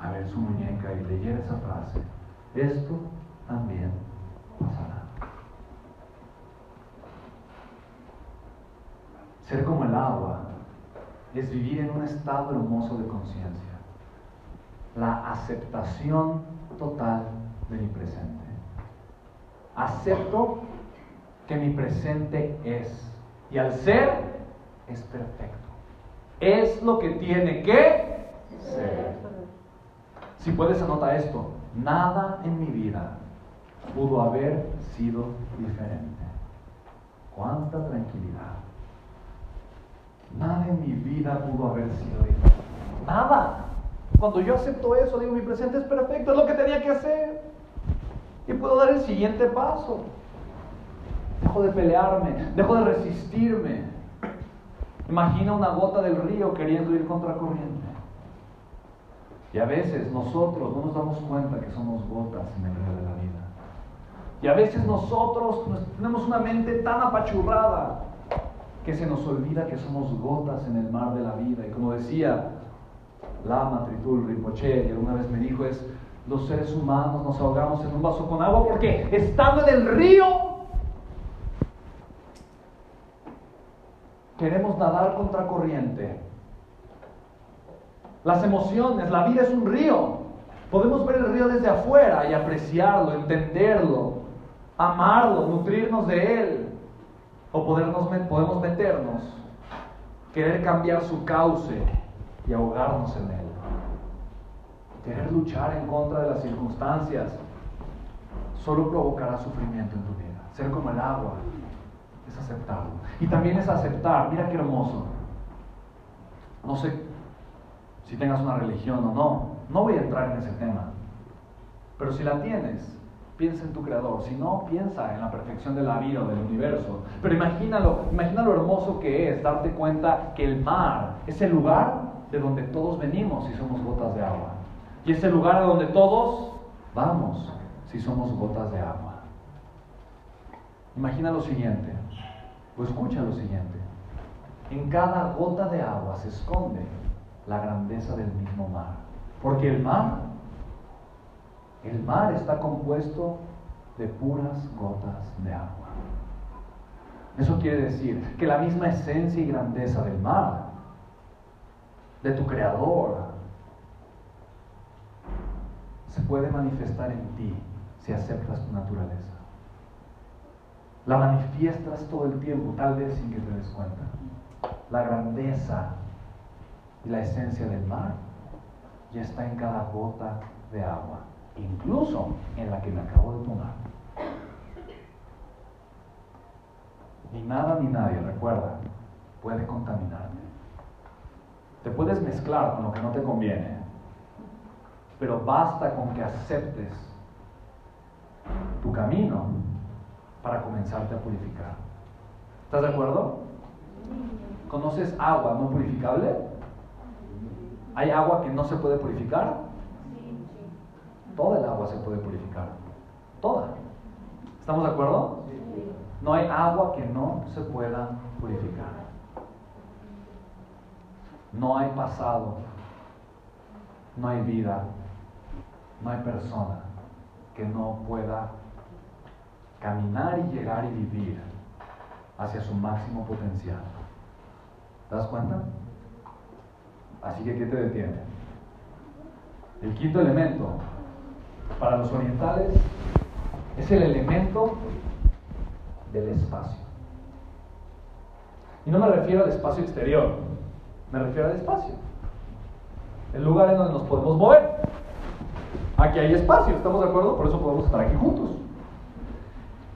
[SPEAKER 2] a ver su muñeca y leyera esa frase, esto también pasará. Ser como el agua es vivir en un estado hermoso de conciencia, la aceptación total de mi presente. Acepto que mi presente es, y al ser es perfecto. Es lo que tiene que ser. Si puedes anotar esto, nada en mi vida pudo haber sido diferente. Cuánta tranquilidad. Nada en mi vida pudo haber sido diferente. Nada. Cuando yo acepto eso, digo, mi presente es perfecto, es lo que tenía que hacer. Y puedo dar el siguiente paso. Dejo de pelearme, dejo de resistirme. Imagina una gota del río queriendo ir contra corriente. Y a veces nosotros no nos damos cuenta que somos gotas en el río de la vida. Y a veces nosotros tenemos una mente tan apachurrada que se nos olvida que somos gotas en el mar de la vida. Y como decía Lama Tritul Rinpoche, y alguna vez me dijo, es los seres humanos nos ahogamos en un vaso con agua porque estando en el río queremos nadar contra corriente las emociones, la vida es un río. Podemos ver el río desde afuera y apreciarlo, entenderlo, amarlo, nutrirnos de él. O podernos, podemos meternos, querer cambiar su cauce y ahogarnos en él. Querer luchar en contra de las circunstancias solo provocará sufrimiento en tu vida. Ser como el agua es aceptarlo. Y también es aceptar, mira qué hermoso. No sé si tengas una religión o no. No voy a entrar en ese tema. Pero si la tienes, piensa en tu creador. Si no, piensa en la perfección de la vida o del universo. Pero imagínalo, imagina lo hermoso que es darte cuenta que el mar es el lugar de donde todos venimos si somos gotas de agua. Y es el lugar a donde todos vamos si somos gotas de agua. Imagina lo siguiente, o escucha lo siguiente. En cada gota de agua se esconde la grandeza del mismo mar. Porque el mar, el mar está compuesto de puras gotas de agua. Eso quiere decir que la misma esencia y grandeza del mar, de tu creador, se puede manifestar en ti si aceptas tu naturaleza. La manifiestas todo el tiempo, tal vez sin que te des cuenta. La grandeza y la esencia del mar ya está en cada gota de agua, incluso en la que me acabo de tomar. Ni nada ni nadie, recuerda, puede contaminarte. Te puedes mezclar con lo que no te conviene, pero basta con que aceptes tu camino para comenzarte a purificar. ¿Estás de acuerdo? ¿Conoces agua no purificable? ¿Hay agua que no se puede purificar? Toda el agua se puede purificar. Toda. ¿Estamos de acuerdo? No hay agua que no se pueda purificar. No hay pasado, no hay vida, no hay persona que no pueda caminar y llegar y vivir hacia su máximo potencial. ¿Te das cuenta? Así que, ¿qué te detiene? El quinto elemento para los orientales es el elemento del espacio. Y no me refiero al espacio exterior, me refiero al espacio. El lugar en donde nos podemos mover. Aquí hay espacio, ¿estamos de acuerdo? Por eso podemos estar aquí juntos.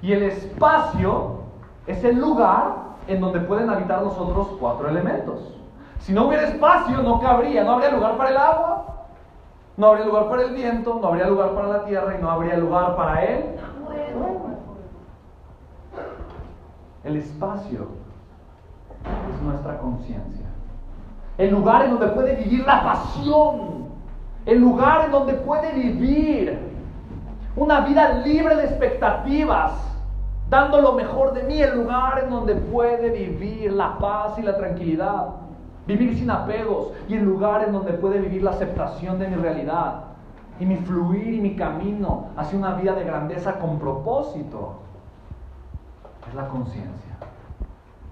[SPEAKER 2] Y el espacio es el lugar en donde pueden habitar los otros cuatro elementos. Si no hubiera espacio, no cabría, no habría lugar para el agua, no habría lugar para el viento, no habría lugar para la tierra y no habría lugar para él. El espacio es nuestra conciencia. El lugar en donde puede vivir la pasión. El lugar en donde puede vivir una vida libre de expectativas, dando lo mejor de mí. El lugar en donde puede vivir la paz y la tranquilidad. Vivir sin apegos y el lugar en donde puede vivir la aceptación de mi realidad y mi fluir y mi camino hacia una vida de grandeza con propósito es la conciencia.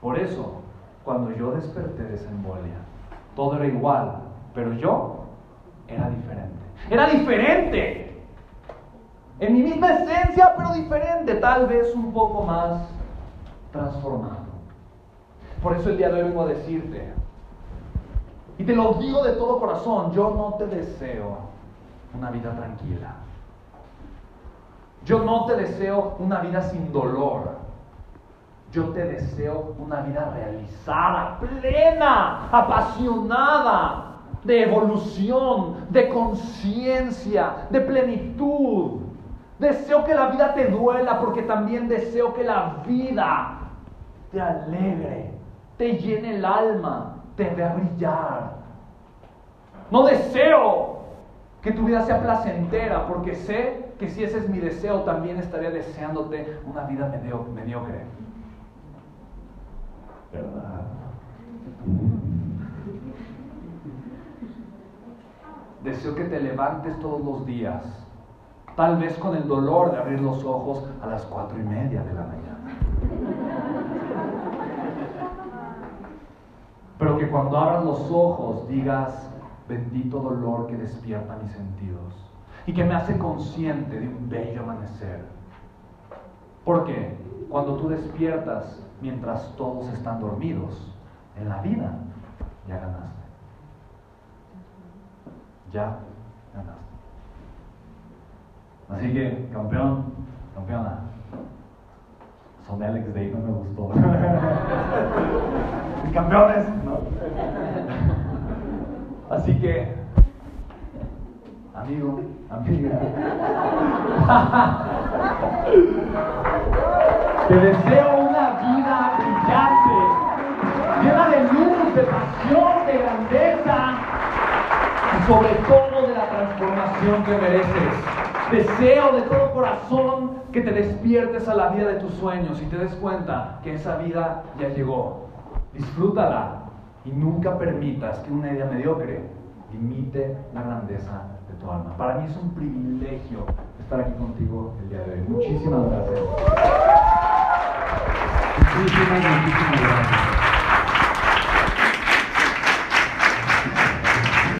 [SPEAKER 2] Por eso, cuando yo desperté de esa embolia, todo era igual, pero yo era diferente. Era diferente. En mi misma esencia, pero diferente, tal vez un poco más transformado. Por eso el día de hoy vengo a decirte, y te lo digo de todo corazón, yo no te deseo una vida tranquila. Yo no te deseo una vida sin dolor. Yo te deseo una vida realizada, plena, apasionada, de evolución, de conciencia, de plenitud. Deseo que la vida te duela porque también deseo que la vida te alegre, te llene el alma, te vea brillar. No deseo que tu vida sea placentera porque sé que si ese es mi deseo también estaría deseándote una vida mediocre. ¿verdad? Deseo que te levantes todos los días, tal vez con el dolor de abrir los ojos a las cuatro y media de la mañana. Pero que cuando abras los ojos digas, bendito dolor que despierta mis sentidos y que me hace consciente de un bello amanecer. Porque cuando tú despiertas mientras todos están dormidos en la vida, ya ganaste. Ya ganaste. Así que, campeón, campeona, son de Alex Day, no me gustó. [laughs] campeones, ¿no? Así que, amigo, amiga, [laughs] te deseo vida brillante, llena de luz, de pasión, de grandeza y sobre todo de la transformación que mereces. Deseo de todo corazón que te despiertes a la vida de tus sueños y te des cuenta que esa vida ya llegó. Disfrútala y nunca permitas que una idea mediocre limite la grandeza de tu alma. Para mí es un privilegio estar aquí contigo el día de hoy. Muchísimas gracias. Muchísimas, muchísimas gracias.